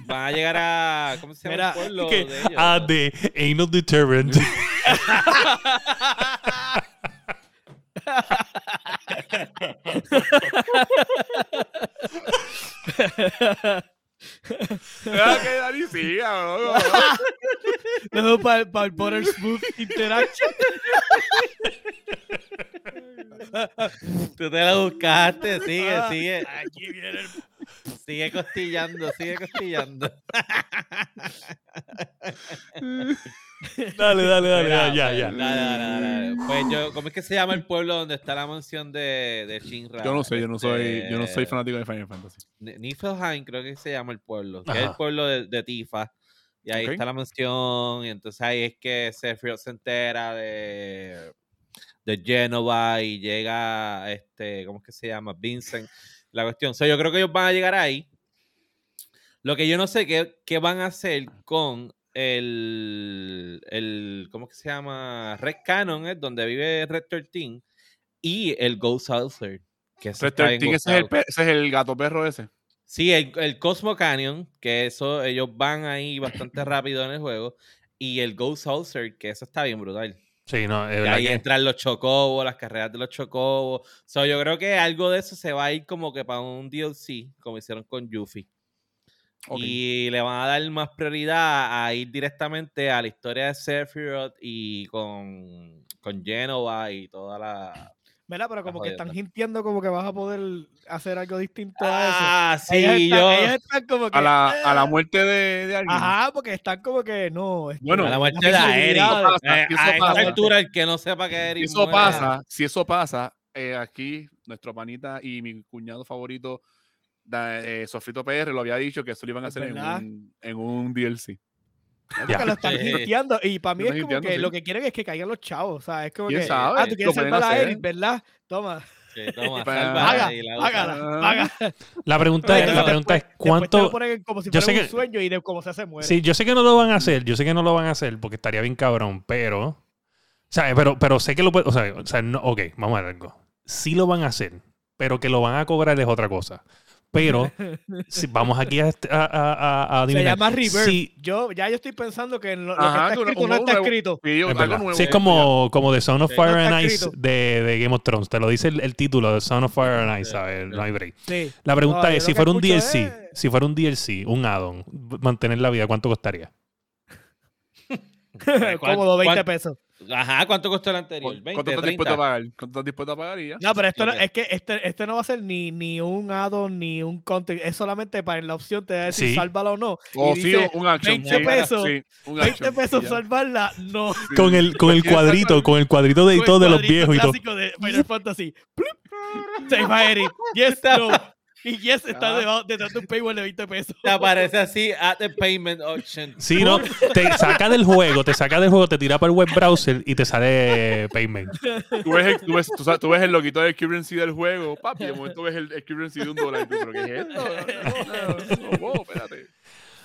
Speaker 2: van a llegar a. ¿Cómo se llama
Speaker 3: Mira,
Speaker 2: el pueblo
Speaker 1: Que-
Speaker 2: de ellos?
Speaker 1: ah, de Anal Deterrent.
Speaker 4: Deja que Dani siga, bro.
Speaker 3: No, para, para el Butter Smooth Interaction.
Speaker 2: Tú te lo buscaste. Sigue, sigue.
Speaker 3: Aquí viene el
Speaker 2: Sigue costillando, sigue costillando. [laughs]
Speaker 1: Dale, dale, dale,
Speaker 2: Mira,
Speaker 1: dale, ya,
Speaker 2: pues,
Speaker 1: ya.
Speaker 2: dale, dale, dale. Pues yo, ¿cómo es que se llama el pueblo donde está la mansión de, de Shinra?
Speaker 4: Yo no sé, yo no soy, yo no soy
Speaker 2: Este,
Speaker 4: fanático de Final Fantasy.
Speaker 2: Ni- Niflheim creo que se llama el pueblo, que es el pueblo de, de Tifa. Y ahí está la mansión, y entonces ahí es que Sephiroth se entera de, de Genova y llega, este, ¿cómo es que se llama? Vincent. La cuestión. So, yo creo que ellos van a llegar ahí. Lo que yo no sé qué, qué van a hacer con el, el, ¿cómo que se llama? Red Cannon, es donde vive Red 13, y el Ghost Saucer. Que
Speaker 4: Red
Speaker 2: está bien
Speaker 4: 13, ese es, el,
Speaker 2: gozado.
Speaker 4: pe- ese es el gato perro ese.
Speaker 2: Sí, el, el Cosmo Canyon, que eso, ellos van ahí bastante rápido en el juego. Y el Ghost Saucer, que eso está bien brutal.
Speaker 1: Sí, no, es
Speaker 2: ahí
Speaker 1: que-
Speaker 2: entran los chocobos, las carreras de los chocobos. So, yo creo que algo de eso se va a ir como que para un DLC, como hicieron con Yuffie. Y le van a dar más prioridad a ir directamente a la historia de Sephiroth y con, con Genova y toda la...
Speaker 3: ¿Verdad? Pero como que están sintiendo como que vas a poder hacer algo distinto a eso.
Speaker 2: Ah,
Speaker 3: Ellas
Speaker 2: sí,
Speaker 3: están-
Speaker 2: yo.
Speaker 3: ellas están como que.
Speaker 4: A la, a la
Speaker 3: "Ah".
Speaker 4: muerte de, de alguien.
Speaker 3: Ajá, porque están como que no. este,
Speaker 4: Bueno,
Speaker 2: a la muerte de
Speaker 4: pasa,
Speaker 2: Eh,
Speaker 4: si eso
Speaker 2: a esta
Speaker 4: pasa.
Speaker 2: altura, el que no sepa que
Speaker 4: Si
Speaker 2: Aerith
Speaker 4: eso
Speaker 2: muere-
Speaker 4: pasa, si eso pasa, eh, aquí nuestro panita y mi cuñado favorito, da- eh, Sofrito PR, lo había dicho que eso lo iban a hacer en un, en un DLC.
Speaker 3: Porque
Speaker 1: Ya.
Speaker 3: lo están [laughs]
Speaker 2: Sí.
Speaker 3: hinteando. Y para mí es como que
Speaker 4: sí.
Speaker 3: lo que quieren es que caigan los chavos. O sea, es como
Speaker 4: ¿Quién
Speaker 3: que.
Speaker 4: sabe?
Speaker 3: Ah, tú quieres salvar a. Eric, ¿verdad? Toma.
Speaker 2: Sí, toma, sálvala
Speaker 3: Paga,
Speaker 2: y la usa.
Speaker 3: págala,
Speaker 4: Ah.
Speaker 1: La pregunta es, la
Speaker 3: Después-
Speaker 1: pregunta es
Speaker 3: después te lo
Speaker 1: cuánto...
Speaker 3: ponen como si
Speaker 1: yo
Speaker 3: fuera
Speaker 1: sé
Speaker 3: un
Speaker 1: que-
Speaker 3: sueño y de cómo se hace muere.
Speaker 1: Sí, yo sé que no lo van a hacer, yo sé que no lo van a hacer porque estaría bien cabrón, pero... O sea, pero, pero sé que lo puede... O sea, o sea, no, ok, vamos a ver algo. Sí lo van a hacer, pero que lo van a cobrar es otra cosa. Pero [laughs] si vamos aquí a, este- a, a, a- a
Speaker 3: Se
Speaker 1: adivinar.
Speaker 3: llama River.
Speaker 1: Sí,
Speaker 3: Yo, ya yo estoy pensando que en lo,
Speaker 4: Ajá,
Speaker 3: que
Speaker 4: que
Speaker 3: está escrito no está
Speaker 4: nuevo.
Speaker 3: escrito.
Speaker 4: Yo-
Speaker 1: Es
Speaker 4: algo nuevo.
Speaker 1: Sí, es como, como The Son of
Speaker 3: Sí.
Speaker 1: Fire
Speaker 3: No
Speaker 1: and Ice de, de Game of Thrones. Te lo dice el, el título de Son of Fire and Ice, ¿sabes? No hay break.
Speaker 3: Sí.
Speaker 1: La pregunta
Speaker 3: No,
Speaker 1: es, si fuera un DLC,
Speaker 3: es-
Speaker 1: si fuera un DLC, un add-on, mantener la vida, ¿cuánto costaría?
Speaker 3: Cómodo, 20
Speaker 2: cuán-
Speaker 3: pesos.
Speaker 2: Ajá, ¿cuánto costó el anterior?
Speaker 4: ¿Cuánto
Speaker 2: 20,
Speaker 4: estás dispuesto a
Speaker 2: 30.
Speaker 4: pagar? ¿Cuánto estás dispuesto a pagar y ya?
Speaker 3: No, pero esto no, es que este, este no va a ser ni, ni un add-on ni un content. Es solamente para en la opción te va a decir
Speaker 1: Sí.
Speaker 3: sálvala o no.
Speaker 4: O
Speaker 3: y
Speaker 4: sí, un action.
Speaker 3: 20
Speaker 4: sí,
Speaker 3: pesos,
Speaker 4: sí, un
Speaker 3: 20
Speaker 4: action,
Speaker 3: pesos salvarla, no.
Speaker 4: Sí.
Speaker 1: Con el, con el
Speaker 4: ¿Quieres
Speaker 1: cuadrito, con el cuadrito de todos de los viejos y todo.
Speaker 3: clásico de Final Fantasy. Save Eric. Yes, no. [laughs] Y Yes está
Speaker 4: Ah.
Speaker 3: debajo- detrás de un paywall de 20 pesos.
Speaker 2: Te aparece así at the payment option.
Speaker 1: Sí, no, te saca del juego, te saca del juego, te tira para el web browser y te sale payment.
Speaker 4: Tú ves, el, tú, ves, tú, sabes- tú ves el loquito del currency del juego, papi, de momento ves el, el currency de un dólar. tú, ¿Pero qué es esto? No, no, no, wow, espérate.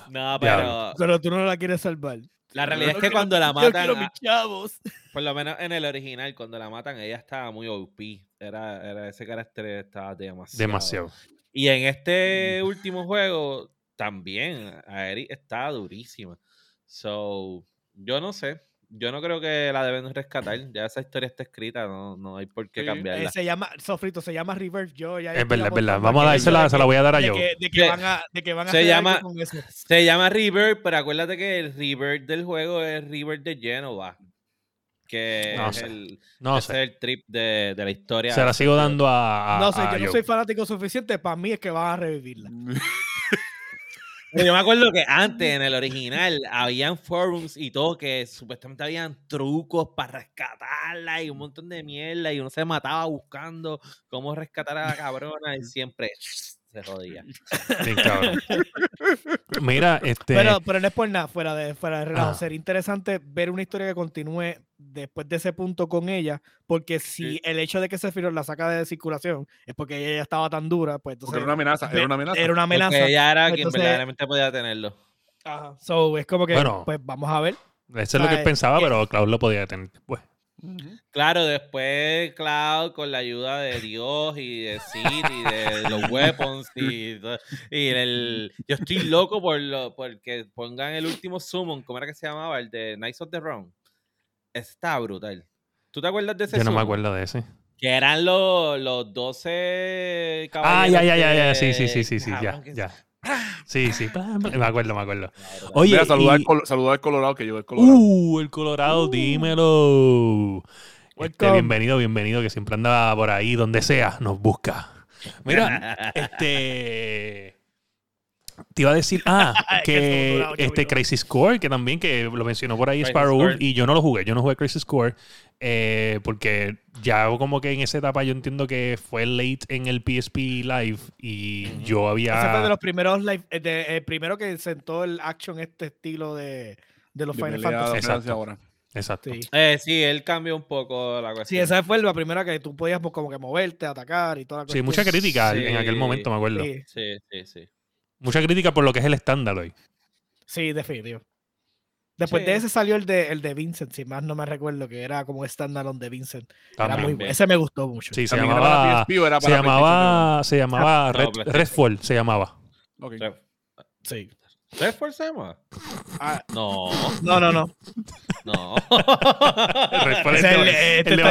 Speaker 2: No, pero
Speaker 3: Pero tú no la quieres salvar.
Speaker 2: la realidad es
Speaker 3: Yo
Speaker 2: que
Speaker 3: quiero-
Speaker 2: cuando la
Speaker 3: Yo
Speaker 2: matan, a-
Speaker 3: mis chavos. [laughs]
Speaker 2: por lo menos en el original, cuando la matan, ella estaba muy OP. Era, era ese carácter estaba demasiado.
Speaker 1: Demasiado.
Speaker 2: Y en este último juego también, Aerith está durísima. So, yo no sé. Yo no creo que la deben rescatar. Ya esa historia está escrita, no, no hay por qué
Speaker 4: Sí.
Speaker 2: cambiarla.
Speaker 3: Eh, se llama, Sofrito, se llama Reverse. Yo ya
Speaker 1: Es verdad, es verdad. Vamos a dársela, se la voy a dar a
Speaker 3: de
Speaker 1: yo.
Speaker 3: que, de que
Speaker 2: Se-
Speaker 3: van a, de que van a
Speaker 2: se
Speaker 3: hacer algo
Speaker 2: llama-
Speaker 3: con eso.
Speaker 2: Se llama River, pero acuérdate que el River del juego es River de Genova. Que
Speaker 1: No
Speaker 2: es,
Speaker 1: sé,
Speaker 2: el,
Speaker 1: No
Speaker 2: ese
Speaker 1: sé.
Speaker 2: es el trip de, de la historia.
Speaker 1: Se la sigo dando a. a-
Speaker 3: No sé,
Speaker 1: a
Speaker 3: yo no
Speaker 1: Joe.
Speaker 3: soy fanático suficiente. Para mí es que van a revivirla.
Speaker 2: Yo me acuerdo que antes, en el original, habían forums y todo que supuestamente habían trucos para rescatarla y un montón de mierda y uno se mataba buscando cómo rescatar a la cabrona y siempre se jodía.
Speaker 1: Mira, este.
Speaker 3: Pero, pero no es por nada, fuera de, fuera de relajo.
Speaker 1: Ah.
Speaker 3: Sería interesante ver una historia que continúe después de ese punto con ella, porque si
Speaker 2: Sí.
Speaker 3: el hecho de que Sephiroth la saca de circulación es porque ella ya estaba tan dura, pues
Speaker 4: Porque
Speaker 3: entonces
Speaker 4: era una amenaza, era una amenaza.
Speaker 3: era una amenaza.
Speaker 2: Porque ella era quien
Speaker 3: Entonces-
Speaker 2: verdaderamente podía tenerlo.
Speaker 3: Ajá. So, es como que,
Speaker 1: Bueno.
Speaker 3: pues vamos a ver.
Speaker 1: Eso es lo que
Speaker 3: ¿sabes?
Speaker 1: pensaba,
Speaker 3: Que-
Speaker 1: pero Cloud lo podía tener después.
Speaker 4: Ujú.
Speaker 2: Claro, después Cloud con la ayuda de Dios y de Sid y de los weapons y, y el yo estoy loco por lo porque pongan el último summon, ¿cómo era que se llamaba? El de Knights of the Realm. Está brutal. ¿Tú te acuerdas de ese
Speaker 1: Yo no me acuerdo de ese.
Speaker 2: Que eran los, los 12
Speaker 1: Ah,
Speaker 2: caballeros
Speaker 1: ya, ya, ya, ya.
Speaker 2: de-
Speaker 1: Sí, sí, sí, sí, sí, ya, ya. Sí, sí. [laughs] Me acuerdo, me acuerdo. Oye,
Speaker 4: Mira, saludar,
Speaker 1: y-
Speaker 4: al Col- saludar al Colorado que llegó el Colorado.
Speaker 1: Uh, el Colorado,
Speaker 3: Uh.
Speaker 1: dímelo. Este, bienvenido, bienvenido, que siempre anda por ahí, donde sea, nos busca. Mira, [laughs] este. Te iba a decir, ah, [laughs]
Speaker 3: que
Speaker 1: este. Crazy Score, que también que lo mencionó por ahí
Speaker 2: Crazy
Speaker 1: Sparrow
Speaker 2: Score.
Speaker 1: Y yo no lo jugué, yo no jugué Crazy Score, eh, porque ya como que en esa etapa yo entiendo que fue late en el PSP Live y yo había...
Speaker 3: Ese fue de los primeros live, eh, de- el primero que sentó el action este estilo de, de los
Speaker 4: De
Speaker 3: Final Fantasy.
Speaker 1: Exacto.
Speaker 4: ahora.
Speaker 1: Exacto.
Speaker 3: Sí.
Speaker 2: Eh, sí, él cambió un poco la
Speaker 3: Sí,
Speaker 2: cuestión.
Speaker 3: esa fue la primera que tú podías pues, como que moverte, atacar y toda la
Speaker 1: Sí, mucha
Speaker 3: cuestión.
Speaker 1: crítica
Speaker 2: Sí.
Speaker 1: en aquel momento, me acuerdo.
Speaker 3: Sí,
Speaker 2: Sí, sí, sí.
Speaker 1: Mucha crítica por lo que es el estándar hoy.
Speaker 3: sí, definitivo. Después de ese salió el de, el de Vincent, si más no me recuerdo, que era como standalone de Vincent. Era muy, ese me gustó mucho.
Speaker 1: Sí, se
Speaker 4: También era para
Speaker 1: llamaba... Se llamaba, se llamaba
Speaker 2: No,
Speaker 1: Red,
Speaker 2: PlayStation.
Speaker 1: Redfall, se llamaba.
Speaker 4: PlayStation? Ok.
Speaker 3: Sí.
Speaker 2: ¿Tres por semana?
Speaker 3: Ah,
Speaker 2: No,
Speaker 3: no, no, no.
Speaker 2: no.
Speaker 1: Redfall es el
Speaker 3: el-
Speaker 1: de-
Speaker 3: este
Speaker 1: el de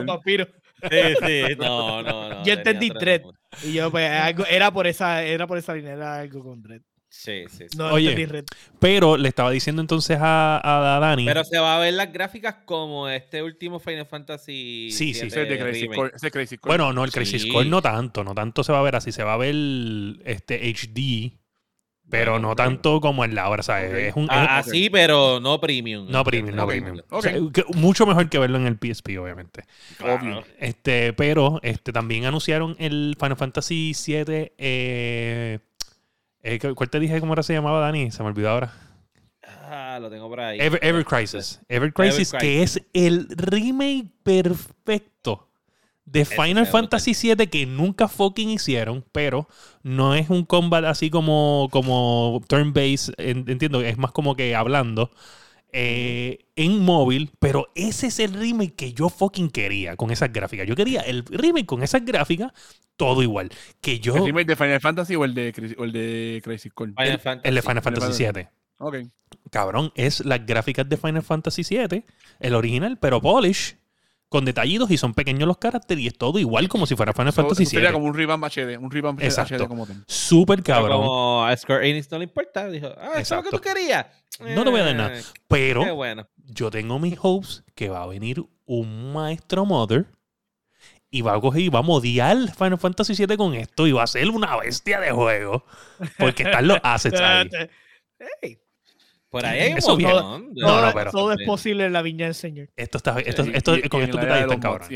Speaker 1: el
Speaker 3: vampiros.
Speaker 2: Sí, sí, no, no, no.
Speaker 3: Yo entendí Dread. Y yo, pues, algo, era por esa, era por esa línea, era algo con Dread.
Speaker 2: Sí, sí, sí.
Speaker 3: No
Speaker 1: Oye.
Speaker 3: entendí red.
Speaker 1: Pero le estaba diciendo entonces a, a, Dani.
Speaker 2: Pero se va a ver las gráficas como este último Final Fantasy.
Speaker 1: Sí, sí,
Speaker 4: Ese es de Crazy. Core. Ese es Crazy Core.
Speaker 1: bueno, no, el Crisis
Speaker 2: Sí.
Speaker 1: Core no tanto, no tanto se va a ver así, se va a ver este HD, pero no tanto como el de ahora, ¿sabes? Es un, es-
Speaker 2: Ah, Así, pero no premium.
Speaker 1: no premium, no premium. O sea, que- mucho mejor que verlo en el PSP, obviamente.
Speaker 4: Obvio.
Speaker 1: Este, pero este, también anunciaron el Final Fantasy VII. Eh, eh, ¿Cuál te dije cómo era se llamaba, Dani? Se me olvidó ahora.
Speaker 2: Ah, lo tengo por ahí.
Speaker 1: Ever, Ever Crisis. Ever Crisis,
Speaker 2: Ever
Speaker 1: que es el remake perfecto de Final Fantasy VII que nunca fucking hicieron, pero no es un combat así como, como turn-based, en- entiendo, es más como que hablando. eh, en móvil, pero ese es el remake que yo fucking quería con esas gráficas. Yo quería el remake con esas gráficas, todo igual. Que yo.
Speaker 4: ¿El remake de Final Fantasy o el de, o el de Crazy Core?
Speaker 2: Final
Speaker 1: el,
Speaker 2: Fantasy.
Speaker 1: el de Final Fantasy
Speaker 4: Fantasy.
Speaker 1: VII.
Speaker 4: Ok.
Speaker 1: cabrón, es las gráficas de Final Fantasy VII, el original, pero polish, con detallitos y son pequeños los caracteres y es todo igual como si fuera Final
Speaker 4: So,
Speaker 1: Fantasy
Speaker 4: eso sería
Speaker 1: VII.
Speaker 4: como un revamp HD. Un revamp
Speaker 1: Exacto.
Speaker 4: HD como tal.
Speaker 1: Súper
Speaker 2: Pero
Speaker 1: cabrón.
Speaker 2: Como a Square Enix no le importa. Dijo, ah, eso es lo que
Speaker 1: Exacto.
Speaker 2: tú querías.
Speaker 1: No te voy a dar nada.
Speaker 2: Eh,
Speaker 1: Pero
Speaker 2: bueno.
Speaker 1: yo tengo mis hopes que va a venir un maestro mother y va a coger y va a modiar Final Fantasy VII con esto y va a ser una bestia de juego. Porque están los [laughs] assets ahí.
Speaker 3: Ey,
Speaker 2: Por ahí hay un
Speaker 1: Eso No, no,
Speaker 3: todo,
Speaker 1: pero-
Speaker 3: todo es posible en la viña del Señor.
Speaker 1: Esto está, esto,
Speaker 2: Sí,
Speaker 1: esto-
Speaker 4: Y-
Speaker 1: con
Speaker 4: y
Speaker 1: estos detalles
Speaker 4: de
Speaker 1: están cabrones.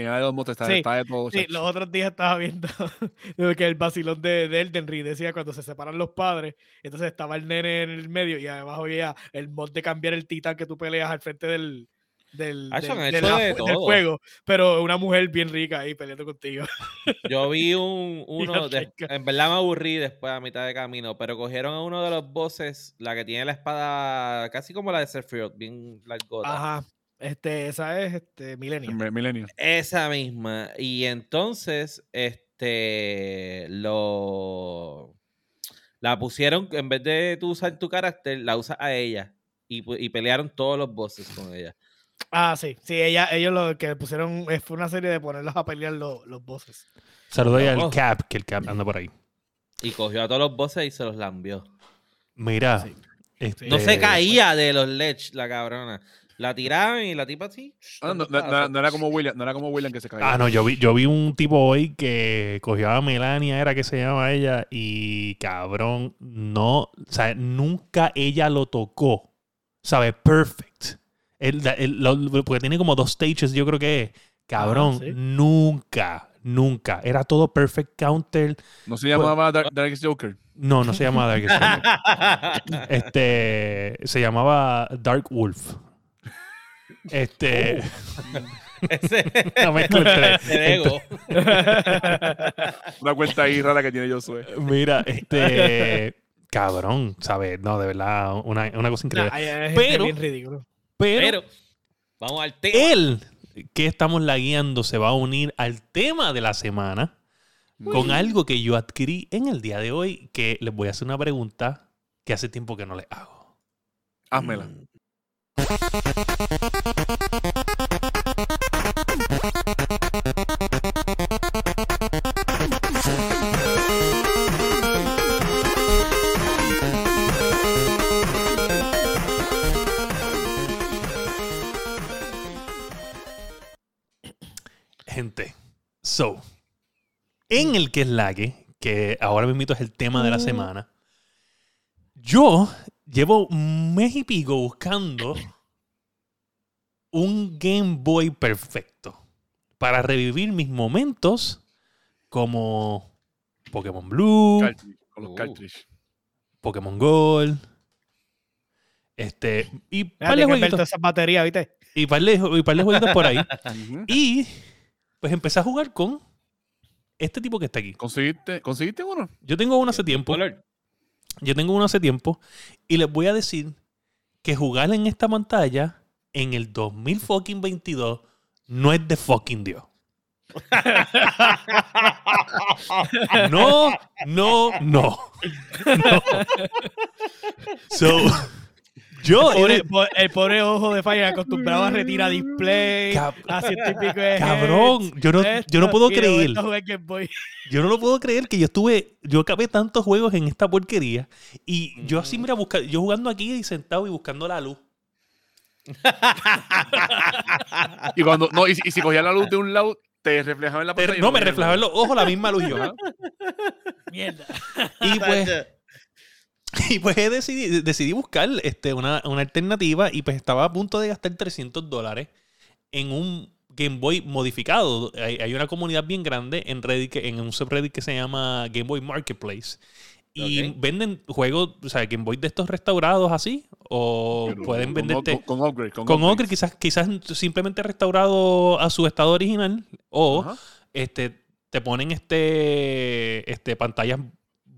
Speaker 3: Sí.
Speaker 4: está de todo.
Speaker 3: Sí, los otros días estaba viendo [laughs] que el vacilón de, de Elden Ring decía cuando se separan los padres, entonces estaba el nene en el medio y abajo había el mod de cambiar el titán que tú peleas al frente del, del,
Speaker 2: Ah,
Speaker 3: del- la-
Speaker 2: de
Speaker 3: juego, pero una mujer bien rica ahí peleando contigo. [laughs]
Speaker 2: Yo vi un, [laughs] uno, de- en verdad me aburrí después a mitad de camino, pero cogieron a uno de los bosses, la que tiene la espada casi como la de Sephiroth, bien largota.
Speaker 3: Ajá. Este, esa es este, Millennium.
Speaker 2: Esa misma. Y entonces, este, lo... La pusieron, en vez de tú usar tu carácter, la usas a ella. Y, y pelearon todos los bosses con ella.
Speaker 3: Ah, sí, sí, ella, ellos lo que pusieron eh, fue una serie de ponerlos a pelear los, los bosses.
Speaker 1: Saludos ahí al
Speaker 2: Oh.
Speaker 1: Cap, que el Cap anda por ahí.
Speaker 2: Y cogió a todos los bosses y se los lambió.
Speaker 1: Mira.
Speaker 3: Sí.
Speaker 1: este,
Speaker 2: No se caía de los lech, la cabrona. La tiraban y la tipa así.
Speaker 4: Ah, no,
Speaker 2: dando
Speaker 4: no- no-
Speaker 2: pasos.
Speaker 4: no era como William, no era como William que se caía.
Speaker 1: Ah, no, yo vi, yo vi un tipo hoy que cogió a Melania, era que se llama ella, y cabrón, no, o sea, nunca ella lo tocó. ¿Sabes? Perfect. El- el- lo- porque tiene como dos stages, yo creo que es. Cabrón,
Speaker 3: sí.
Speaker 1: nunca, nunca. Era todo perfect counter.
Speaker 4: No se llamaba Dark, Darkest Joker.
Speaker 1: No, no se llamaba Dark Souls. [laughs] Este, se llamaba Dark Wolf. Este, entre-
Speaker 2: el ego.
Speaker 4: Una cuenta ahí rara que tiene Josué.
Speaker 1: Mira, este. Cabrón, ¿sabes? No, de verdad, una, una cosa increíble.
Speaker 3: Nah, hay- hay gente
Speaker 1: Pero-
Speaker 3: bien ridículo.
Speaker 1: Pero,
Speaker 2: Pero, vamos al tema.
Speaker 1: él, que estamos lagueando, se va a unir al tema de la semana con algo que yo adquirí en el día de hoy, que les voy a hacer una pregunta que hace tiempo que no les hago.
Speaker 4: Házmela.
Speaker 1: Gente, so, en el que es lague, que ahora mismo es el tema de la semana, yo llevo un mes y pico buscando un Game Boy perfecto para revivir mis momentos como Pokémon Blue,
Speaker 4: Cartridge, con los cartridge.
Speaker 1: Pokémon Gold, este, y par de jueguitos,
Speaker 3: baterías, ¿viste?
Speaker 1: y par de, y par de jueguitos por ahí. [laughs] Y pues empecé a jugar con este tipo que está aquí.
Speaker 4: ¿Conseguiste, ¿Conseguiste uno?
Speaker 1: Yo tengo uno hace tiempo. Yo tengo uno hace tiempo. Y les voy a decir que jugar en esta pantalla en el 2022 no es de fucking Dios. [laughs] No, no, no. [laughs] No. So, Yo,
Speaker 3: El pobre,
Speaker 1: era-
Speaker 3: po- el pobre ojo de Fire acostumbrado a retirar display,
Speaker 1: Cab-
Speaker 3: a ciento y pico de
Speaker 1: cabrón, yo no, yo no puedo creer. Yo no lo puedo creer que yo estuve, yo acabé tantos juegos en esta porquería y yo así,
Speaker 2: Ujú.
Speaker 1: mira, busca, yo jugando aquí y sentado y buscando la luz.
Speaker 4: Y cuando, no, y, si- y si cogía la luz de un lado, te reflejaba en la pantalla.
Speaker 1: no, me reflejaba en los ojos la misma luz yo. ¿ah? [laughs]
Speaker 3: Mierda.
Speaker 1: Y pues, [laughs] y pues decidí, decidí buscar este, una, una alternativa y pues estaba a punto de gastar 300 dólares en un Game Boy modificado. Hay, hay una comunidad bien grande en Reddit, en un subreddit que se llama Game Boy Marketplace. Y venden juegos, o sea, Game Boy de estos restaurados así, o
Speaker 4: Pero
Speaker 1: pueden
Speaker 4: con-
Speaker 1: venderte...
Speaker 4: Con, con upgrade. Con,
Speaker 1: Con
Speaker 4: upgrades.
Speaker 1: Ogre quizás, quizás simplemente restaurado a su estado original o este, te ponen este, este pantallas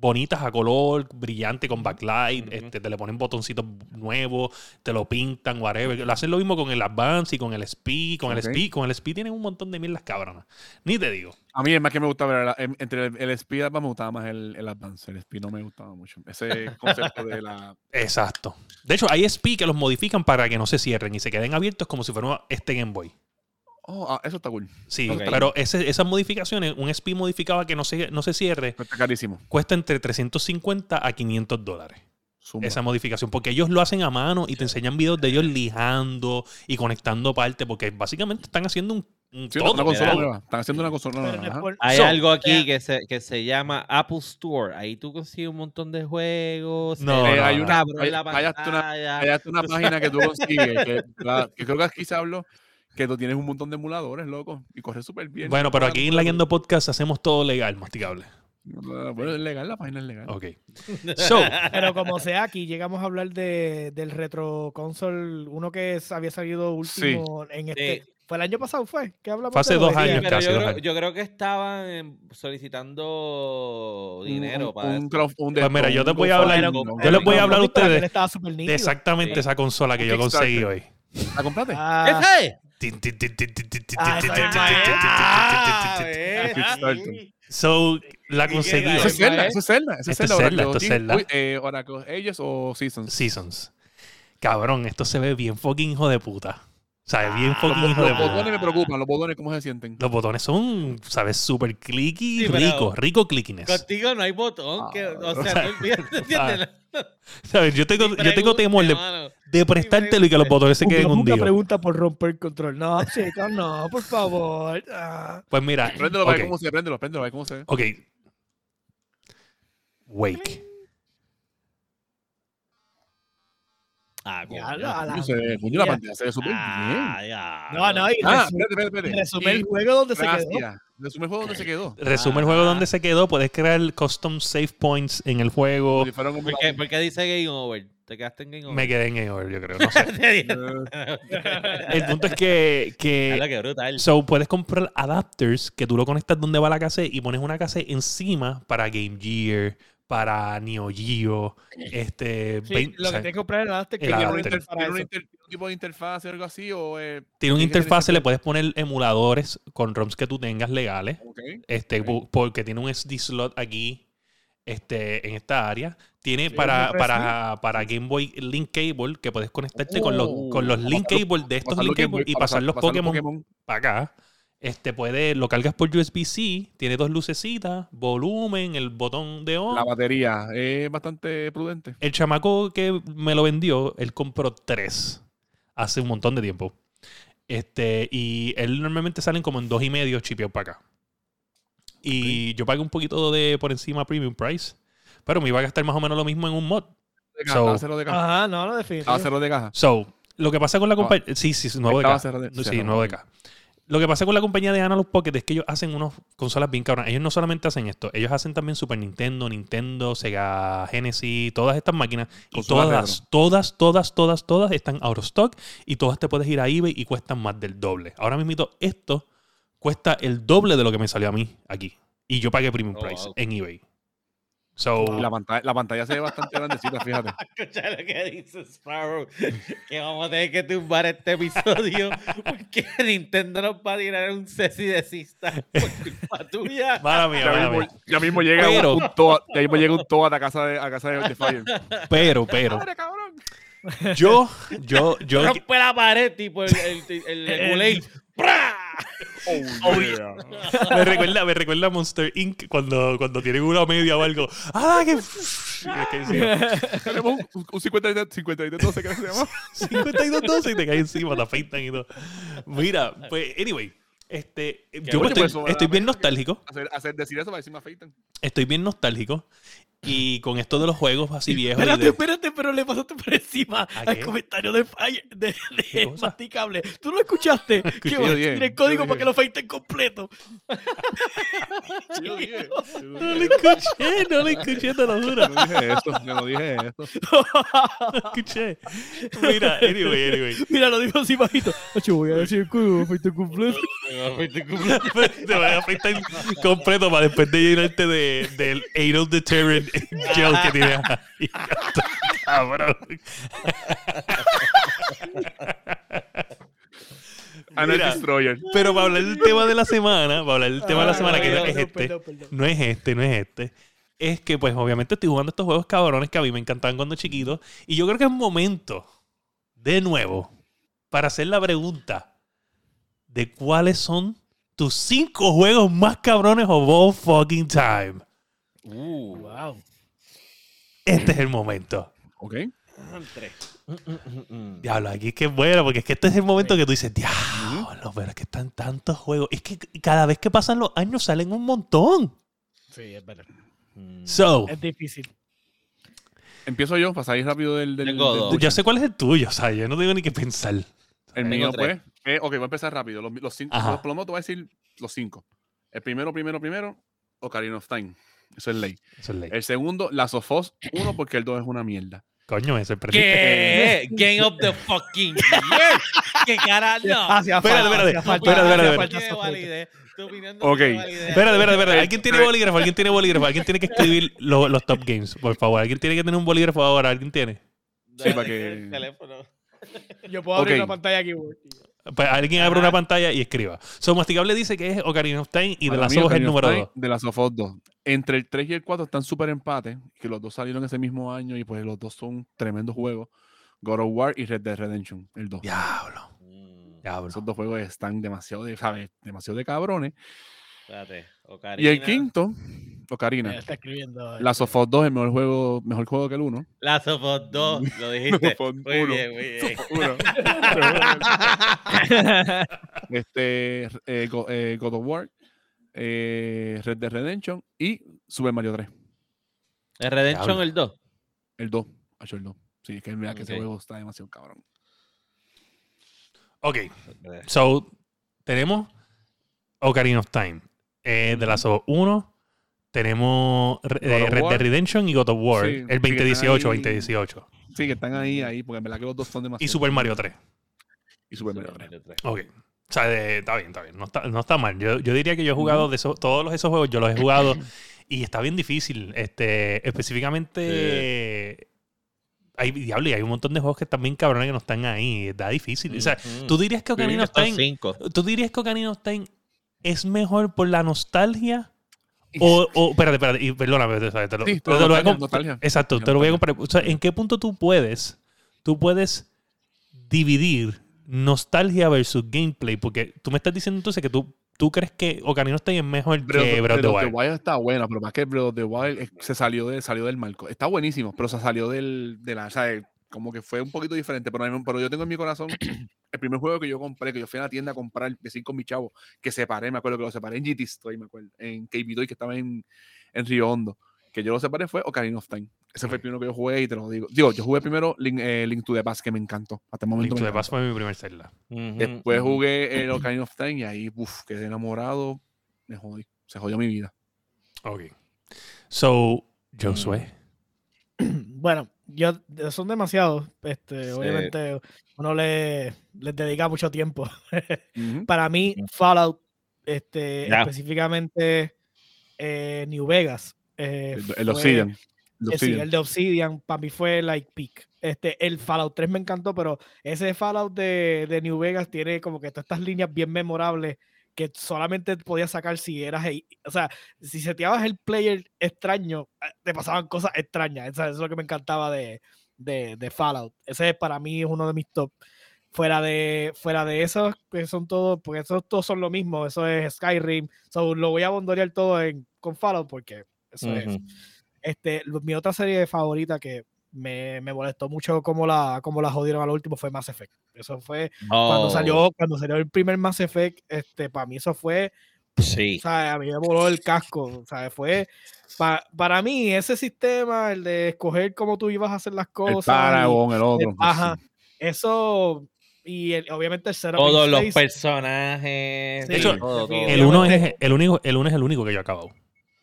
Speaker 1: bonitas a color, brillante con backlight, este, te le ponen botoncitos nuevos, te lo pintan, whatever. Lo hacen lo mismo con el Advance y con el SP. Con el
Speaker 4: Ok.
Speaker 1: SP, con el SP tienen un montón de mierdas cabronas. Ni te digo.
Speaker 4: A mí es más que me gustaba em- entre el, el Speed Advance me gustaba más el, el Advance. El Speed no me gustaba mucho. Ese concepto de la.
Speaker 1: Exacto. De hecho, hay SP que los modifican para que no se cierren y se queden abiertos como si fuera este Game Boy.
Speaker 4: Oh, ah, eso está cool.
Speaker 1: Sí,
Speaker 2: Ok.
Speaker 1: pero ese- esas modificaciones, un SP modificado que no se, no se cierre,
Speaker 4: Está carísimo.
Speaker 1: cuesta entre 350 a 500 dólares. Esa modificación, porque ellos lo hacen a mano y te enseñan videos de ellos lijando y conectando partes, porque básicamente están haciendo un, un
Speaker 4: Sí,
Speaker 1: todo.
Speaker 4: una consola. Están haciendo una consola nueva.
Speaker 2: Hay
Speaker 1: So-
Speaker 2: algo aquí que se, que se llama Apple Store. Ahí tú consigues un montón de juegos.
Speaker 1: No,
Speaker 4: hay una-
Speaker 2: cabrón
Speaker 4: hay-
Speaker 2: la
Speaker 4: hay hasta una-. Hay hasta una página que tú consigues, que, la- que creo que aquí se habló, que tú tienes un montón de emuladores, loco, y corre súper bien.
Speaker 1: Bueno, pero aquí en la Guiando Podcast hacemos todo legal, masticable.
Speaker 4: Bueno, es legal, la página es legal.
Speaker 1: Ok. [laughs] So,
Speaker 3: Pero como sea, aquí llegamos a hablar de, del retro console, uno que es- había salido último en este. ¿Fue el año pasado? ¿Fue? ¿Qué hablamos?
Speaker 1: Fue hace dos años
Speaker 2: pero
Speaker 1: casi,
Speaker 2: yo,
Speaker 1: dos
Speaker 2: creo,
Speaker 1: años.
Speaker 2: yo creo que estaban em, solicitando dinero
Speaker 4: un,
Speaker 2: para
Speaker 4: un, crowd- un
Speaker 1: Pues mira, yo te voy a hablar- yo les voy a hablar a ustedes de exactamente
Speaker 2: Sí.
Speaker 1: esa consola que yo conseguí hoy.
Speaker 4: ¿La compraste?
Speaker 3: Ah,
Speaker 2: ¿Esa es?
Speaker 3: Ah,
Speaker 2: Ah, eh.
Speaker 1: So, la
Speaker 2: ¿Y qué
Speaker 1: conseguí.
Speaker 4: Eso es Zelda, eso es Zelda. Eso es Zelda.
Speaker 1: Esto es Zelda.
Speaker 4: eh, Oracle Ages o Seasons.
Speaker 1: Seasons. Cabrón, esto se ve bien fucking hijo de puta. O sea, bien
Speaker 3: Ah,
Speaker 1: fucking
Speaker 4: Los,
Speaker 1: hijo de
Speaker 4: los
Speaker 1: puta.
Speaker 4: botones me preocupan, los botones, ¿cómo se sienten?
Speaker 1: Los botones son, ¿sabes? Súper clicky, rico, rico clickiness.
Speaker 2: Contigo no hay botón. O
Speaker 1: Ah.
Speaker 2: sea, olvídate, ¿entiendes?
Speaker 1: ¿Sabes? Yo tengo, yo tengo temor de. De prestártelo y que los botones se queden
Speaker 3: Uga
Speaker 1: hundidos.
Speaker 3: pregunta por romper el control. No, chicos, no, por favor. Ah.
Speaker 1: Pues mira,
Speaker 4: Préndelo para
Speaker 1: ok,
Speaker 4: ver cómo se ve, préndelo, préndelo, ver cómo se ve.
Speaker 1: ok. Wake.
Speaker 2: Ah,
Speaker 3: Ya, la- la-
Speaker 4: se ve- la pantalla se ve súper bien.
Speaker 2: Ah, ya.
Speaker 3: No, no, y
Speaker 4: Ah,
Speaker 3: resume,
Speaker 4: espérate, espérate,
Speaker 3: resume el juego donde se quedó.
Speaker 4: Resume el juego donde se quedó.
Speaker 1: Resume el juego donde se quedó. Puedes crear custom save points en el juego.
Speaker 2: ¿Por qué, por qué dice game over? ¿Te quedaste en game over?
Speaker 1: Me quedé en Game Over, yo creo. No [laughs] sé. [laughs] El punto es que, que
Speaker 2: Habla que brutal.
Speaker 1: So, puedes comprar adapters que tú lo conectas donde va la cassette y pones una cassette encima para Game Gear, para Neo Geo, este...
Speaker 3: Sí, lo
Speaker 1: o sea,
Speaker 3: que tienes que comprar es el adapter que
Speaker 1: el
Speaker 3: tiene
Speaker 1: adapter.
Speaker 3: un
Speaker 4: ¿Tiene,
Speaker 3: interfaz
Speaker 4: inter- tipo de interfaz o algo así? O, eh,
Speaker 1: tiene una
Speaker 4: tener-
Speaker 1: le puedes poner emuladores con ROMs que tú tengas legales, este,
Speaker 4: Ok.
Speaker 1: bu- porque tiene un SD slot aquí, este, en esta área. Tiene
Speaker 3: Sí,
Speaker 1: para, para, para Game Boy Link Cable, que puedes conectarte con, los,
Speaker 4: Oh.
Speaker 1: con los Link
Speaker 4: Pasar los-
Speaker 1: Cable de estos Link Cable
Speaker 4: Boy-
Speaker 1: y pasar los Pokémon
Speaker 4: Pokémon.
Speaker 1: para acá. Este puede, lo cargas por USB-C, tiene dos lucecitas, volumen, el botón de on.
Speaker 4: La batería es bastante prudente.
Speaker 1: El chamaco que me lo vendió, él compró tres hace un montón de tiempo. Este, y él normalmente salen como en dos y medio chipeados para acá. Y yo pagué un poquito de por encima premium price, pero me iba a gastar más o menos lo mismo en un mod.
Speaker 4: De caja,
Speaker 1: So-
Speaker 4: estaba cero de caja.
Speaker 3: Ajá, no, no,
Speaker 4: cero de caja.
Speaker 1: So, lo que pasa con la compañía. Sí, sí, sí, nuevo de caja.
Speaker 4: de-
Speaker 1: Sí,
Speaker 4: cero.
Speaker 1: nuevo de caja. Lo que pasa con la compañía de Analog Pocket es que ellos hacen unas consolas bien cabronas. Ellos no solamente hacen esto, ellos hacen también Super Nintendo, Nintendo, Sega Genesis, todas estas máquinas. Y todas,
Speaker 4: retro.
Speaker 1: todas, todas, todas, todas están out of stock y todas te puedes ir a eBay y cuestan más del doble. Ahora mismo esto cuesta el doble de lo que me salió a mí aquí. Y yo pagué premium
Speaker 2: Oh,
Speaker 1: price
Speaker 2: wow.
Speaker 1: en eBay. So,
Speaker 4: Y la pantalla, la pantalla se ve bastante grandecita, fíjate. [laughs]
Speaker 2: Escucha lo que dice Sparrow. Que vamos a tener que tumbar este episodio [laughs] porque Nintendo nos va a tirar un cesi de cista por culpa tuya. [laughs]
Speaker 1: mala mía,
Speaker 4: Ya
Speaker 1: mala
Speaker 4: mismo,
Speaker 1: mía.
Speaker 4: ya mismo llega
Speaker 1: Pero-
Speaker 4: un, toa- ya mismo llega un toa a casa de, a casa de, de Fire.
Speaker 1: Pero, pero. Yo, yo, yo.
Speaker 2: Rompe la pared, tipo el, el, el, el Kool-Aid.
Speaker 4: Oh, yeah.
Speaker 1: me recuerda, me recuerda a Monster Inc. cuando, cuando tienen una media o algo. ¡Ah, que!
Speaker 4: Tenemos un, un 52 52 12 que se llama. [laughs]
Speaker 1: 52 12 y te cae encima, te afeitan y todo. Mira, pues, anyway. Este, yo estoy,
Speaker 4: pues, eso,
Speaker 1: estoy bien nostálgico.
Speaker 4: Hacer, hacer, decir eso para decir me afeitan.
Speaker 1: Estoy bien nostálgico. Y con esto de los juegos así viejos.
Speaker 3: Espérate,
Speaker 1: de-
Speaker 3: espérate, pero le pasaste por encima
Speaker 1: ¿A
Speaker 3: al comentario de, de,
Speaker 1: ¿Qué
Speaker 3: de? Masticable. ¿Tú lo escuchaste? Que
Speaker 4: yo
Speaker 3: va a decir el código para que lo feiten completo.
Speaker 4: Yo dije, yo
Speaker 1: No lo escuché, no lo escuché, te lo juro.
Speaker 4: No dije esto, yo no dije esto. [laughs]
Speaker 1: No lo escuché. Mira, anyway, anyway.
Speaker 3: Mira, lo dijo así bajito. Ocho, voy a decir el código para feiten completo. [laughs] [laughs]
Speaker 1: Te voy a afeitar completo para después de llenarte de, del anal deterrent [laughs] gel que ahí. [laughs] Cabrón.
Speaker 4: Anal
Speaker 1: Mira,
Speaker 4: Destroyer.
Speaker 1: pero para hablar del tema de la semana, para hablar del tema de la
Speaker 3: Ah,
Speaker 1: semana, que no es este,
Speaker 3: perdón, perdón.
Speaker 1: no es este, no es este. Es que, pues, obviamente estoy jugando estos juegos cabrones que a mí me encantaban cuando chiquito. Y yo creo que es momento, de nuevo, para hacer la pregunta de cuáles son tus cinco juegos más cabrones of all fucking time.
Speaker 2: Uh,
Speaker 3: Wow.
Speaker 1: Este es el momento.
Speaker 4: Ok.
Speaker 2: tres.
Speaker 1: Diablo, aquí es que es bueno, porque es que este es el momento que tú dices, diablo, pero es que están tantos juegos. Es que cada vez que pasan los años salen un montón.
Speaker 3: Sí, es verdad.
Speaker 1: So,
Speaker 3: Es difícil.
Speaker 4: Empiezo yo para salir rápido del. del,
Speaker 2: Tengo
Speaker 4: del
Speaker 2: dos.
Speaker 4: duche.
Speaker 1: yo sé cuál es el tuyo, o sea, yo no tengo ni que pensar.
Speaker 4: El
Speaker 2: Tengo
Speaker 4: mío,
Speaker 2: tres.
Speaker 4: pues. eh, ok, voy a empezar rápido. Los, los cinco.
Speaker 1: Ajá.
Speaker 4: Los, por lo menos te voy a decir los cinco. El primero, primero, primero, Ocarina of Time. Eso es ley.
Speaker 1: Eso es ley.
Speaker 4: El segundo, Last of Us 1, porque el 2 es una mierda.
Speaker 1: Coño, sorprendiste.
Speaker 2: ¿Qué? Game of the fucking year. ¿Qué cara? [laughs] No.
Speaker 1: Espérate, espérate, espérate, espérate,
Speaker 4: Ok.
Speaker 1: Espérate, espérate, espérate. ¿Alguien tiene bolígrafo? ¿Alguien tiene bolígrafo? ¿Alguien tiene que [laughs] escribir lo- los top games? Por favor, ¿alguien tiene que tener un bolígrafo ahora? ¿Alguien tiene?
Speaker 4: Sí, para que-
Speaker 2: el teléfono.
Speaker 3: Yo puedo abrir una pantalla aquí.
Speaker 1: Pues alguien abre una pantalla y escriba. So, Masticable dice que es Ocarina of Time y de las ojos el número
Speaker 4: Time,
Speaker 1: 2.
Speaker 4: De Last of Us 2. Entre el 3 y el 4 están súper empate, que los dos salieron ese mismo año y pues los dos son tremendos juegos. God of War y Red Dead Redemption, el 2.
Speaker 1: Diablo,
Speaker 2: Mm,
Speaker 1: diablo.
Speaker 4: Esos dos juegos están demasiado de, ¿sabes? Demasiado de cabrones.
Speaker 2: Espérate.
Speaker 4: Y el
Speaker 2: Ocarina.
Speaker 4: quinto, Ocarina.
Speaker 3: Está escribiendo.
Speaker 4: Last of Us 2 es el mejor juego, mejor juego que el 1.
Speaker 2: Last of Us 2. [laughs] Lo dijiste.
Speaker 4: Last of Us
Speaker 2: Muy
Speaker 4: uno.
Speaker 2: bien, muy bien. [laughs]
Speaker 4: Uno. [laughs] este, eh, Go- eh, God of War, eh, Red Dead Redemption y Super Mario 3.
Speaker 2: ¿El Redemption el 2?
Speaker 4: El 2. Ha hecho el 2. Sí, es que mira que ese juego está demasiado cabrón.
Speaker 1: Ok, so tenemos Ocarina of Time. Eh, de las 1 tenemos eh, Red. Dead Redemption y God of War.
Speaker 4: Sí,
Speaker 1: el
Speaker 4: sí, que están
Speaker 1: 2018,
Speaker 4: ahí.
Speaker 1: 2018.
Speaker 4: Sí, que están ahí, ahí, porque en verdad que los dos son demasiado.
Speaker 1: Y Super Mario 3.
Speaker 4: Y Super Mario 3.
Speaker 1: Ok. O sea, de- está bien, está bien. No está, no está mal. Yo, yo diría que yo he jugado de esos, todos los- esos juegos, yo los he jugado [clears throat] y está bien difícil. Este, específicamente. Hay, diablo, y hay un montón de juegos que están bien cabrones que no están ahí. Está difícil. O sea, tú dirías que Ocarina of Time.
Speaker 2: cinco.
Speaker 1: ¿Tú dirías que Ocarina of Time es mejor por la nostalgia? O, o espérate, espérate, y perdóname, te lo,
Speaker 4: Sí,
Speaker 1: te lo voy a
Speaker 4: nostalgia.
Speaker 1: Exacto, te lo voy a comparar. O sea, ¿en qué punto tú puedes, tú puedes dividir nostalgia versus gameplay? Porque tú me estás diciendo entonces que tú, tú crees que Ocarina of Time es mejor
Speaker 4: Breath
Speaker 1: que Breath of the Wild.
Speaker 4: está buena, pero más que Breath of the Wild se salió, de, salió del marco. Está buenísimo, pero se salió del, de la. O sea, como que fue un poquito diferente. Pero, pero yo tengo en mi corazón el primer juego que yo compré, que yo fui a la tienda a comprar, decir con mi chavo, que separé, me acuerdo que lo separé en GT Store, me acuerdo, en KB Toy, que estaba en, en Río Hondo. Que yo lo separé fue Ocarina of Time. Ese fue el primero que yo jugué y te lo digo. Digo, yo jugué primero Link, eh, Link to the Past, que me encantó. Hasta el momento.
Speaker 1: Link to
Speaker 4: me
Speaker 1: the Past fue mi primer Zelda.
Speaker 2: Ujú,
Speaker 4: Después
Speaker 2: ujú.
Speaker 4: jugué el Ocarina of Time y ahí, uff, quedé enamorado. Me jodí. Se jodió mi vida.
Speaker 1: Ok. So, Josué. [clears throat]
Speaker 3: Bueno, yo son demasiados. Este, obviamente, uno le les dedica mucho tiempo.
Speaker 4: Ujú.
Speaker 3: Para mí, Fallout, este,
Speaker 2: Ya.
Speaker 3: específicamente eh, New Vegas. eh,
Speaker 4: El, el
Speaker 3: fue-
Speaker 4: Obsidian. El
Speaker 3: eh, sí, el de Obsidian, para mí fue like peak. Este, el Fallout 3 me encantó, pero ese Fallout de, de New Vegas tiene como que todas estas líneas bien memorables que solamente podías sacar si eras, o sea, si seteabas el player extraño, eh, te pasaban cosas extrañas. Eso es lo que me encantaba de, de, de Fallout. Ese para mí es uno de mis top. Fuera de, fuera de esos, que son todos, porque esos todos son lo mismo, eso es Skyrim. So, lo voy a bondorear todo en, con Fallout porque eso es.
Speaker 2: Ujú.
Speaker 3: Este, lo- mi otra serie favorita que me, me molestó mucho como la, como la jodieron al último fue Mass Effect. Eso fue cuando
Speaker 2: Oh,
Speaker 3: salió, cuando salió el primer Mass Effect, este, para mí eso fue
Speaker 2: Sí.
Speaker 3: o sea, a mí me voló el casco. O sea, fue. pa- para mí, ese sistema, el de escoger cómo tú ibas a hacer las
Speaker 4: El
Speaker 3: cosas. y-
Speaker 4: Paragon, el otro.
Speaker 3: el- ajá. Eso. Y el- obviamente el setup
Speaker 2: Todos los personajes.
Speaker 3: Sí,
Speaker 1: De hecho,
Speaker 2: todo, todo.
Speaker 1: El uno, es el, único, el uno es el único que yo he acabado.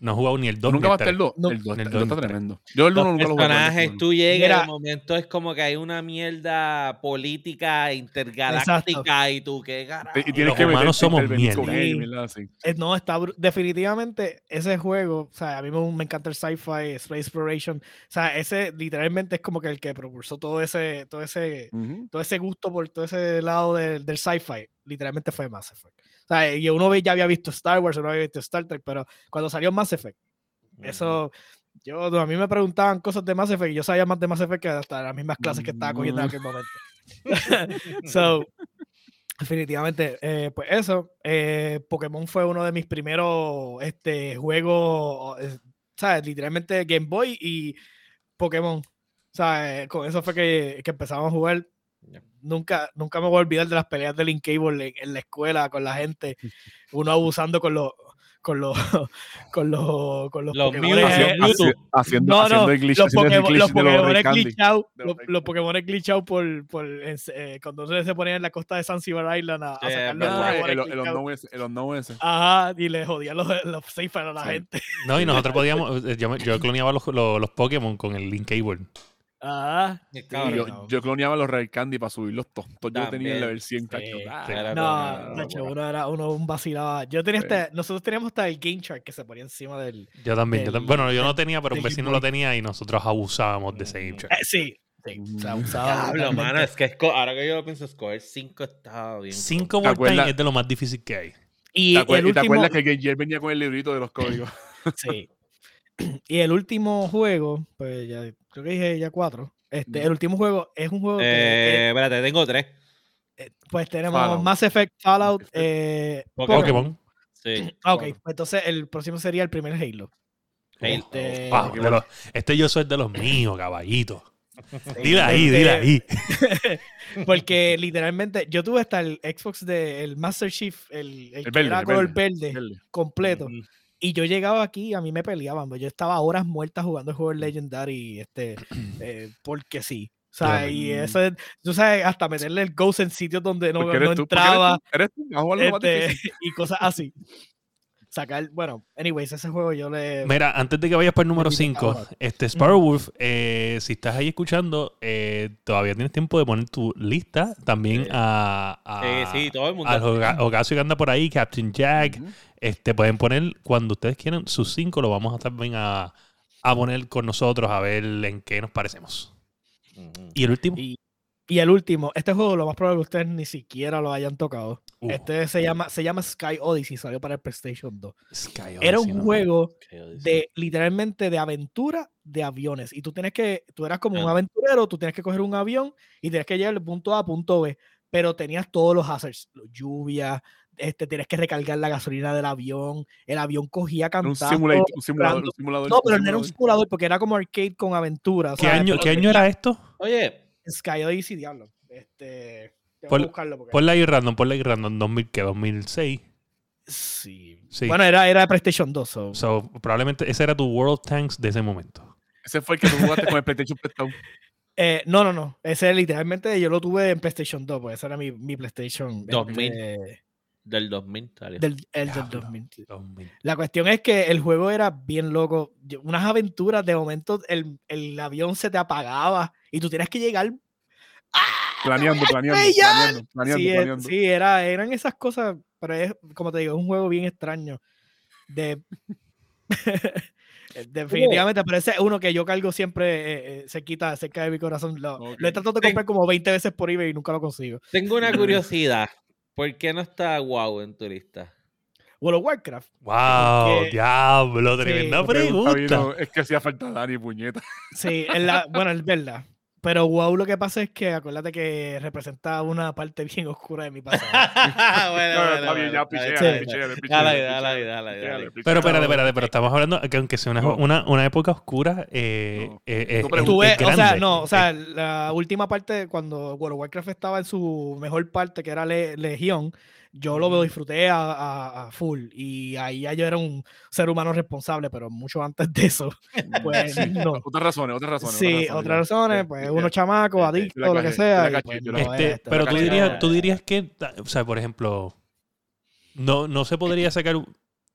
Speaker 1: No he jugado ni el 2
Speaker 4: Nunca va a
Speaker 1: el
Speaker 4: estar el
Speaker 1: 3.
Speaker 4: 2.
Speaker 3: No,
Speaker 4: el 2
Speaker 1: el
Speaker 4: está,
Speaker 1: dos,
Speaker 4: el dos está tremendo. Yo el 1
Speaker 2: Los
Speaker 4: nunca lo jugué.
Speaker 2: personajes, tú llegas,
Speaker 3: Mira.
Speaker 2: de momento es como que hay una mierda política intergaláctica y tú, qué carajo.
Speaker 4: Y tienes
Speaker 1: los
Speaker 4: que
Speaker 1: humanos somos mierda.
Speaker 4: él,
Speaker 3: Sí.
Speaker 4: mierda
Speaker 3: eh, no, está definitivamente ese juego, o sea, a mí me, me encanta el sci-fi, space exploration, o sea, ese literalmente es como que el que propulsó todo ese, todo ese,
Speaker 4: Ujú.
Speaker 3: todo ese gusto por todo ese lado del, del sci-fi, literalmente fue Mass Effect. O sea, y uno ya había visto Star Wars, uno había visto Star Trek, pero cuando salió Mass Effect, eso, yo, a mí me preguntaban cosas de Mass Effect y yo sabía más de Mass Effect que hasta las mismas clases que estaba cogiendo en aquel momento. [laughs] so, definitivamente, eh, pues eso, eh, Pokémon fue uno de mis primeros este, juegos, eh, ¿sabes? Literalmente Game Boy y Pokémon. ¿Sabes? Con eso fue que, que empezamos a jugar. Nunca, nunca me voy a olvidar de las peleas de Link Cable en, en la escuela con la gente, uno abusando con los con los [laughs] con los con los
Speaker 2: Los
Speaker 4: Haci- haciendo,
Speaker 3: no,
Speaker 4: haciendo
Speaker 3: no, los, Pokémon, Pokémon glitchados, Pokémon por, por eh, cuando se ponían en la costa de Zanzibar Island a, a sacar los.
Speaker 4: Ah,
Speaker 3: Pokémon. Ajá, y le jodían los, los safe a la
Speaker 4: Sí.
Speaker 3: gente.
Speaker 1: No, y nosotros [laughs] podíamos. eh, Yo, yo cloneaba los, los, los Pokémon con el Link Cable.
Speaker 2: Cabrón.
Speaker 4: yo,
Speaker 3: no.
Speaker 4: yo cloneaba los Red Candy para subirlos todos. Yo tenía el level 100,
Speaker 3: Sí.
Speaker 4: cacho. Ah,
Speaker 3: No, uno era uno un vacilaba. Yo tenía
Speaker 4: Sí.
Speaker 3: hasta, nosotros teníamos hasta el Game Shark que se ponía encima del.
Speaker 1: Yo también. yo tam- bueno, yo no tenía, pero un vecino lo tenía y nosotros abusábamos de ese Game Shark.
Speaker 3: Eh, sí, sí, o sea,
Speaker 2: mano, es que ahora que yo lo pienso, escoger 5 está bien.
Speaker 1: Cinco
Speaker 4: ¿Te
Speaker 1: War Time
Speaker 4: acuerdas?
Speaker 1: es de lo más difícil que hay.
Speaker 3: Y
Speaker 4: ¿Te,
Speaker 3: el
Speaker 4: acuer- y te
Speaker 3: último,
Speaker 4: acuerdas que Game Gear venía con el librito de los códigos?
Speaker 3: sí. Y el último juego, pues ya creo que dije ya cuatro. Este, el último juego es un juego que
Speaker 2: Eh, espérate, tengo 3.
Speaker 3: eh, pues tenemos
Speaker 4: Fallout.
Speaker 3: Mass Effect, Fallout, eh,
Speaker 2: Pokémon. Sí.
Speaker 3: Ah, [clears throat] ok,
Speaker 4: Claro.
Speaker 3: pues entonces el próximo sería el primer Halo.
Speaker 2: Halo.
Speaker 3: Este,
Speaker 1: Wow,
Speaker 4: Pokémon.
Speaker 1: de los- este yo soy de los míos, caballito.
Speaker 3: sí, [laughs]
Speaker 1: Dile ahí,
Speaker 3: este,
Speaker 1: dile ahí. [laughs]
Speaker 3: Porque literalmente yo tuve hasta el Xbox de el Master Chief, el, el,
Speaker 4: El
Speaker 3: que
Speaker 4: verde,
Speaker 3: era
Speaker 4: el
Speaker 3: color
Speaker 4: verde,
Speaker 3: verde,
Speaker 4: Verde.
Speaker 3: completo. Y yo llegaba aquí y a mí me peleaban. pues, Yo estaba horas muertas jugando el juego Legendary, este, [clears throat] eh, porque sí. O sea, y
Speaker 4: Mm.
Speaker 3: eso es, tú sabes, hasta meterle el Ghost en sitios donde no, no
Speaker 4: tú, porque eres
Speaker 3: entraba
Speaker 4: tú, eres tú,
Speaker 3: este, [laughs] y cosas así. Sacar, bueno, anyways, ese juego yo le.
Speaker 1: Mira, antes de que vayas para el número
Speaker 3: Maldita
Speaker 1: 5,
Speaker 3: hora.
Speaker 1: este Sparrowwolf, eh, si estás ahí escuchando, eh, todavía tienes tiempo de poner tu lista también
Speaker 2: Sí.
Speaker 1: a, a,
Speaker 2: Sí, sí, todo el mundo.
Speaker 1: al Ocasio que anda por ahí, Captain Jack. Este, pueden poner cuando ustedes quieran sus cinco, lo vamos a también a, a poner con nosotros a ver en qué nos parecemos. Y el último.
Speaker 3: Y, y el último, este juego lo más probable es que ustedes ni siquiera lo hayan tocado.
Speaker 1: Uh,
Speaker 3: Este se llama, se llama Sky Odyssey, salió para el PlayStation 2.
Speaker 1: Sky
Speaker 3: Era
Speaker 1: Odyssey,
Speaker 3: un
Speaker 1: ¿no?
Speaker 3: juego de literalmente de aventura de aviones. Y tú tienes que, tú eras como un
Speaker 2: Ah.
Speaker 3: aventurero, tú tienes que coger un avión y tienes que llegar del punto A a punto B. Pero tenías todos los hazards, lluvia, este, tienes que recargar la gasolina del avión, el avión cogía
Speaker 4: Era Un
Speaker 3: cantando.
Speaker 4: simulador, un simulador, un simulador.
Speaker 3: No,
Speaker 4: un
Speaker 3: pero no era un
Speaker 4: simulador.
Speaker 3: porque era como arcade con aventura.
Speaker 1: ¿Qué ¿Qué año era esto?
Speaker 2: Oye,
Speaker 3: Sky Odyssey, diablo. Este, que buscarlo porque...
Speaker 1: Ponle ahí random, ponle ahí random, 2000, ¿qué? 2006.
Speaker 3: Sí.
Speaker 1: Sí.
Speaker 3: Bueno, era, era de PlayStation 2. so-
Speaker 1: So, probablemente ese era tu World Tanks de ese momento.
Speaker 4: Ese fue el que tú jugaste con el PlayStation prestado. [laughs]
Speaker 3: Eh, no, no, no. Ese literalmente yo lo tuve en PlayStation 2, pues ese era mi, mi PlayStation.
Speaker 2: 2000.
Speaker 3: este,
Speaker 2: del 2000 salió.
Speaker 3: del, el del
Speaker 1: Diablo.
Speaker 3: 2000.
Speaker 1: 2000.
Speaker 3: La cuestión es que el juego era bien loco. Yo- Unas aventuras, de momento el, el avión se te apagaba y tú tienes que llegar. ¡Ah!
Speaker 4: Planeando, [laughs] planeando, planeando, planeando,
Speaker 3: sí, eh,
Speaker 4: planeando.
Speaker 3: sí, era, eran esas cosas, pero es, como te digo, es un juego bien extraño. De... [laughs] Definitivamente, pero ese es uno que yo cargo siempre, eh, eh, se quita cerca de mi corazón. Lo, lo he tratado de
Speaker 2: Ten-
Speaker 3: comprar como 20 veces por eBay y nunca lo consigo.
Speaker 2: Tengo una curiosidad. ¿Por qué no está WoW en tu lista?
Speaker 3: World of Warcraft.
Speaker 1: Wow,
Speaker 3: Porque-
Speaker 1: diablo,
Speaker 3: Sí,
Speaker 1: tremenda
Speaker 4: La pregunta es que hacía falta Dani, puñeta.
Speaker 3: Sí, la, bueno, es verdad. Pero WoW lo que pasa es que acuérdate que representa una parte [laughs] bien oscura de mi pasado.
Speaker 1: Pero espérate, espérate, pero estamos hablando que aunque sea una,
Speaker 4: No.
Speaker 1: una, una época oscura, eh,
Speaker 4: No.
Speaker 1: eh,
Speaker 4: No
Speaker 1: es-.
Speaker 3: Tú
Speaker 1: es
Speaker 3: ves, o sea,
Speaker 1: grande.
Speaker 3: no, o sea, la última parte cuando World of Warcraft estaba en su mejor parte, que era Le- Legión, yo lo disfruté a, a- a full y ahí ya yo era un ser humano responsable, pero mucho antes de eso, [laughs] pues no.
Speaker 4: Otras razones, otras razones.
Speaker 3: Sí, otras razones,
Speaker 4: Sí,
Speaker 3: pues
Speaker 4: sí,
Speaker 3: uno
Speaker 4: sí.
Speaker 3: chamaco,
Speaker 4: sí, sí,
Speaker 3: adicto,
Speaker 4: yo la
Speaker 3: lo que sea.
Speaker 4: caché,
Speaker 3: pues no.
Speaker 1: Este,
Speaker 3: esto.
Speaker 1: pero tú
Speaker 2: caché.
Speaker 1: dirías, tú dirías que, o sea, por ejemplo, no, no se podría sacar,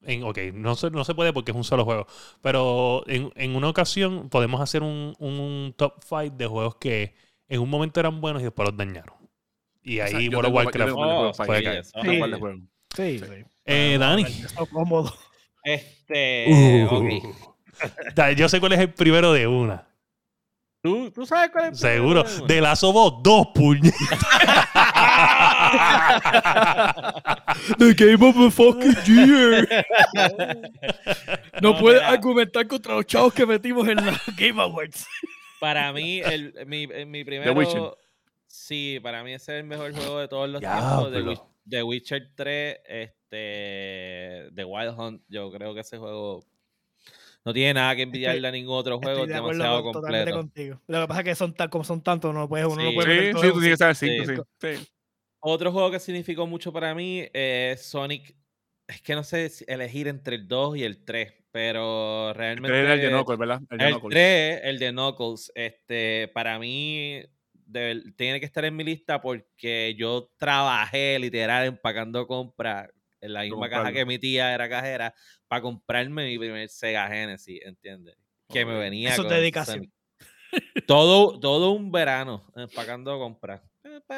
Speaker 1: en, ok, no se, no se puede porque es un solo juego, pero en, en una ocasión podemos hacer un, un top 5 de juegos que en un momento eran buenos y después los dañañaron. Y
Speaker 4: O sea,
Speaker 1: ahí World of Warcraft
Speaker 2: Oh,
Speaker 1: puede
Speaker 2: sí,
Speaker 1: caer.
Speaker 3: Sí.
Speaker 4: ¿Cuál de?
Speaker 3: Sí,
Speaker 4: Sí.
Speaker 3: sí.
Speaker 1: Eh, Dani.
Speaker 3: Cómodo.
Speaker 2: Este.
Speaker 1: Uh. Yo sé cuál es el primero de una.
Speaker 2: ¿Tú, tú sabes cuál es el
Speaker 1: Seguro.
Speaker 2: primero
Speaker 1: De la Us dos puñetas. [laughs]
Speaker 3: The game of the fucking year. No
Speaker 2: No,
Speaker 3: puedes
Speaker 2: mira.
Speaker 3: argumentar contra los chavos que metimos en la [laughs] Game Awards.
Speaker 2: Para mí, el, mi, mi primero. Sí, para mí ese es el mejor juego de todos los
Speaker 1: Diablo.
Speaker 2: tiempos. The, Witch- The Witcher 3, este, The Wild Hunt. Yo creo que ese juego no tiene nada que envidiarle a ningún otro juego.
Speaker 3: Estoy
Speaker 2: Es
Speaker 3: de acuerdo
Speaker 2: demasiado
Speaker 3: con- totalmente
Speaker 2: completo.
Speaker 3: contigo. Lo que pasa es que son tan, como son tantos, no puedes, uno no
Speaker 2: Sí.
Speaker 3: puede meter
Speaker 4: Sí,
Speaker 3: todo
Speaker 4: sí, tú tienes que saber
Speaker 2: Sí.
Speaker 4: cinco, sí. sí.
Speaker 2: Otro juego que significó mucho para mí es Sonic. Es que no sé si elegir entre el 2 y el 3, pero realmente.
Speaker 4: Este era el de Knuckles, ¿verdad? El de
Speaker 2: El
Speaker 4: Knuckles.
Speaker 2: 3, el de Knuckles, este, para mí de- tiene que estar en mi lista porque yo trabajé literal empacando compras en la misma caja que mi tía era cajera para comprarme mi primer Sega Genesis, ¿entiendes? Que me venía
Speaker 3: Eso es
Speaker 2: con
Speaker 3: dedicación.
Speaker 2: Todo, todo un verano empacando compras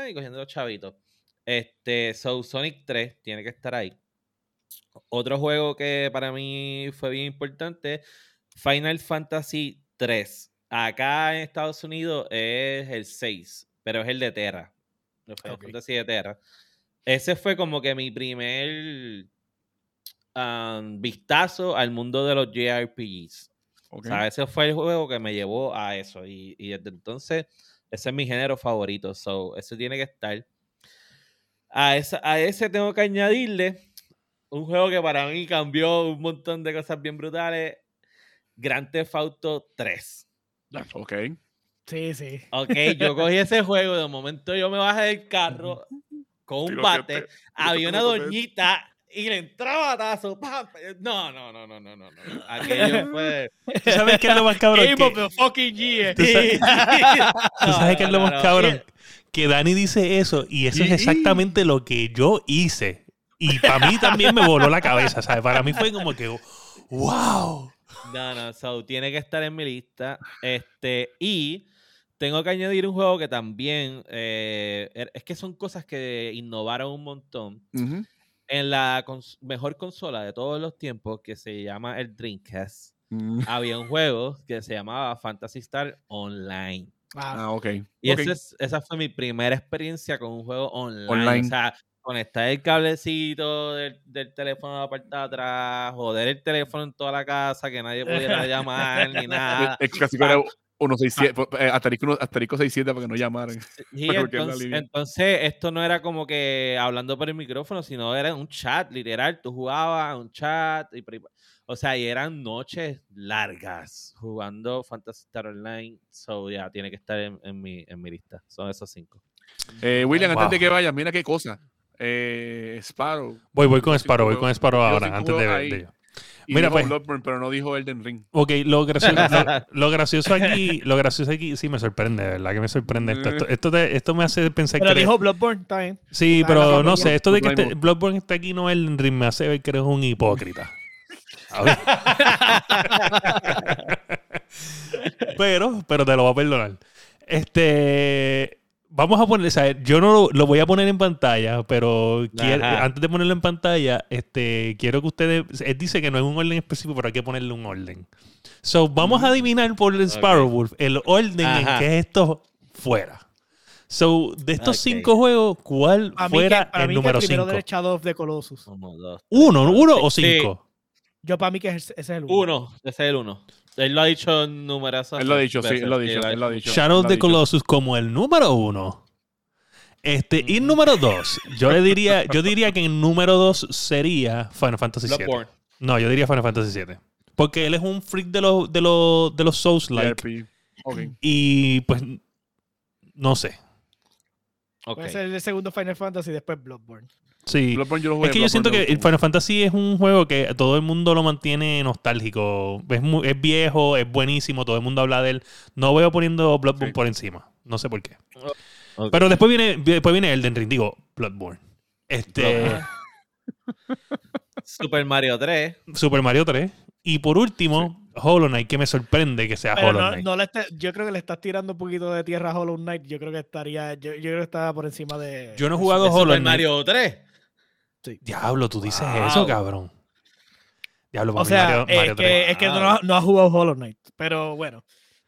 Speaker 2: y cogiendo los chavitos. Este, So Sonic 3 tiene que estar ahí. Otro juego que para mí fue bien importante, Final Fantasy 3. Acá en Estados Unidos es el 6, pero es el de Terra. El Final
Speaker 3: Ok.
Speaker 2: Fantasy de Terra. Ese fue como que mi primer am, vistazo al mundo de los JRPGs.
Speaker 4: Ok.
Speaker 2: O sea, ese fue el juego que me llevó a eso. Y, y desde entonces, ese es mi género favorito. So, eso tiene que estar. A, esa- a ese tengo que añadirle un juego que para mí cambió un montón de cosas bien brutales. Grand Theft Auto 3.
Speaker 4: Ok.
Speaker 3: Sí, sí.
Speaker 2: Ok, yo [laughs] cogí ese juego, de momento yo me bajé del carro con un bate, había una doñita y le entraba tazo. ¡pam! No, no, no, no, no, no. no. Aquello [laughs] fue...
Speaker 1: ¿Tú sabes qué es lo más [laughs] cabrón?
Speaker 3: Game
Speaker 1: Que-
Speaker 3: of the fucking year.
Speaker 1: ¿Tú sabes, tú sabes qué es lo más cabrón? Que Dani dice eso y eso es
Speaker 4: Y-
Speaker 1: exactamente lo que yo hice. Y para mí también me voló la cabeza, ¿sabes? Para mí fue como que, wow.
Speaker 2: No, no, so, tiene que estar en mi lista. Este, y tengo que añadir un juego que también eh, er- es que son cosas que innovaron un montón. En la cons- mejor consola de todos los tiempos, que se llama el Dreamcast,
Speaker 4: Mm.
Speaker 2: había un juego que se llamaba Fantasy Star Online.
Speaker 3: Ah,
Speaker 4: Ah, ok.
Speaker 2: Y
Speaker 4: Ok.
Speaker 2: ese es- esa fue mi primera experiencia con un juego online.
Speaker 4: Online.
Speaker 2: O sea, conectar el cablecito del, del teléfono de la parte de atrás, joder el teléfono en toda la casa, que nadie pudiera llamar ni nada.
Speaker 4: Es casi que era 167, eh, asterisco, asterisco 67 para que no llamaran. [laughs]
Speaker 2: Entonces, esto no era como que hablando por el micrófono, sino era un chat, literal. Tú jugabas un chat. Y, o sea, y eran noches largas jugando Fantasy Star Online. So, ya, tiene que estar en, en mi, en mi lista. Son esos cinco.
Speaker 4: Eh, William, antes de que vayas, mira qué cosa. Eh, Sparrow.
Speaker 1: Voy, voy con Sparrow, voy con Sparrow
Speaker 4: yo sí
Speaker 1: ahora, antes de,
Speaker 4: ahí.
Speaker 1: de-
Speaker 4: Y
Speaker 1: Mira,
Speaker 4: dijo
Speaker 1: pues.
Speaker 4: Bloodborne, pero no dijo Elden Ring.
Speaker 1: Ok, lo gracioso, lo, [laughs] lo gracioso aquí, lo gracioso aquí, sí me sorprende, de ¿verdad? Que me sorprende esto. Esto, esto, te- esto me hace pensar
Speaker 3: pero
Speaker 1: que...
Speaker 3: dijo Bloodborne, está bien.
Speaker 1: Sí,
Speaker 3: está
Speaker 1: pero no sé, esto de que
Speaker 4: Bloodborne.
Speaker 1: este, Bloodborne está aquí no es el ritmo, me hace ver que eres un hipócrita. A ver. [laughs] pero, pero te lo voy a perdonar. Este, vamos a poner, o sea, yo no lo, lo voy a poner en pantalla, pero quiero- antes de ponerlo en pantalla, este, quiero que ustedes, él dice que no es un orden específico, pero hay que ponerle un orden. So, vamos a adivinar por el Sparrow Wolf el orden
Speaker 2: Ajá.
Speaker 1: en que esto fuera. So, de estos cinco juegos, ¿cuál
Speaker 3: A mí
Speaker 1: fuera
Speaker 3: que, para
Speaker 1: el
Speaker 3: mí
Speaker 1: número
Speaker 3: que primero
Speaker 1: 5?
Speaker 3: del Shadow of the Colossus.
Speaker 2: Uno, dos.
Speaker 1: ¿Uno, uno o
Speaker 2: Sí.
Speaker 1: cinco?
Speaker 3: Yo para mí que ese es el uno.
Speaker 2: Uno, ese es el uno. Él lo ha dicho en numerosas
Speaker 4: Él lo ha dicho, sí, él lo ha dicho, él lo ha dicho.
Speaker 1: Shadow of the. Colossus como el número uno. Este, y número dos, yo le diría, yo diría que el número dos sería Final Fantasy VII.
Speaker 2: Bloodborne.
Speaker 1: No, yo diría Final Fantasy VII. Porque él es un freak de los, de los, de los Souls-like.
Speaker 4: JRPG. Ok.
Speaker 1: Y pues, no sé.
Speaker 2: Ok.
Speaker 3: Puede ser el segundo Final Fantasy y después Bloodborne.
Speaker 1: Sí.
Speaker 4: Bloodborne yo lo jugué,
Speaker 1: Es que yo siento que el Final Fantasy es un juego que todo el mundo lo mantiene nostálgico. Es, mu- es viejo, es buenísimo, todo el mundo habla de él. No veo poniendo Bloodborne
Speaker 4: Sí.
Speaker 1: por encima. No sé por qué. Pero después viene, después viene Elden Ring, digo, Bloodborne. Este,
Speaker 2: Bloodborne. [laughs] Super Mario 3.
Speaker 1: Super Mario 3. Y por último, Hollow Knight, que me sorprende que sea
Speaker 3: Pero
Speaker 1: Hollow Knight.
Speaker 3: no le esté- yo creo que le estás tirando un poquito de tierra a Hollow Knight. Yo creo que estaría. Yo, yo creo que está por encima de.
Speaker 1: Yo no he
Speaker 3: de
Speaker 1: jugado Hollow
Speaker 2: Super
Speaker 1: Knight.
Speaker 2: Mario 3.
Speaker 1: Diablo, tú dices
Speaker 2: Wow.
Speaker 1: eso, cabrón. Diablo,
Speaker 3: O sea,
Speaker 1: Mario,
Speaker 3: es,
Speaker 1: Mario 3.
Speaker 3: que, es que no, no has jugado Hollow Knight. Pero bueno. O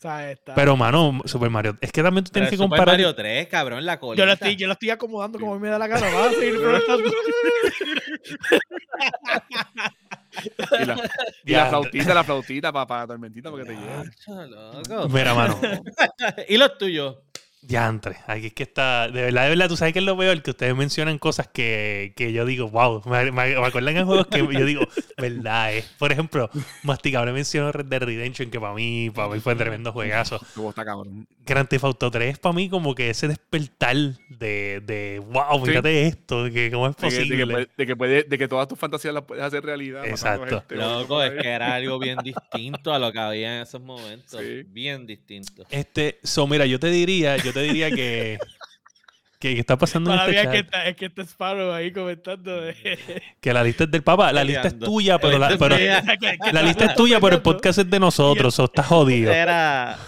Speaker 3: sea, está-
Speaker 1: Pero, mano, Super Mario. Es que también tú
Speaker 2: Pero
Speaker 1: tienes que
Speaker 2: Super
Speaker 1: comparar.
Speaker 2: Mario 3, cabrón, la colita.
Speaker 3: yo, lo estoy, yo lo estoy acomodando como a mí me da la gana. Vas a seguir preguntando. [laughs]
Speaker 4: Y la, y la flautita, la flautita para tormentita porque te
Speaker 2: loco.
Speaker 1: Mira, mano. [laughs]
Speaker 2: y los tuyos.
Speaker 1: Diantre, aquí es que está. De verdad, de verdad, tú sabes que es lo peor que ustedes mencionan cosas que, que yo digo, wow. Me, me, me acuerdan en juegos que yo digo, verdad, eh. Por ejemplo, Masticable mencionó Red Dead Redemption, que para mí, para mí fue tremendo juegazo. [laughs]
Speaker 4: Está cabrón.
Speaker 1: Grand Theft Auto 3 para mí como que ese despertar de, de wow,
Speaker 4: Sí.
Speaker 1: fíjate esto, que cómo es
Speaker 4: De que, de, que
Speaker 1: posible.
Speaker 4: de, que puede- de que todas tus fantasías las puedes hacer realidad.
Speaker 1: Exacto.
Speaker 4: gente,
Speaker 2: Loco, es que era algo bien [laughs] distinto a lo que había en esos momentos.
Speaker 4: Sí.
Speaker 2: Bien distinto.
Speaker 1: Este, so mira, yo te diría, yo te diría que que, que está pasando en este
Speaker 3: Todavía
Speaker 1: chat,
Speaker 3: que está, es que está Sparrow ahí comentando. De, [laughs]
Speaker 1: que la lista es del papá, la lista es tuya, pero la,
Speaker 2: lista
Speaker 1: pero [laughs]
Speaker 2: es
Speaker 1: la lista tuya, pero el podcast es de nosotros, so está jodido.
Speaker 2: Era.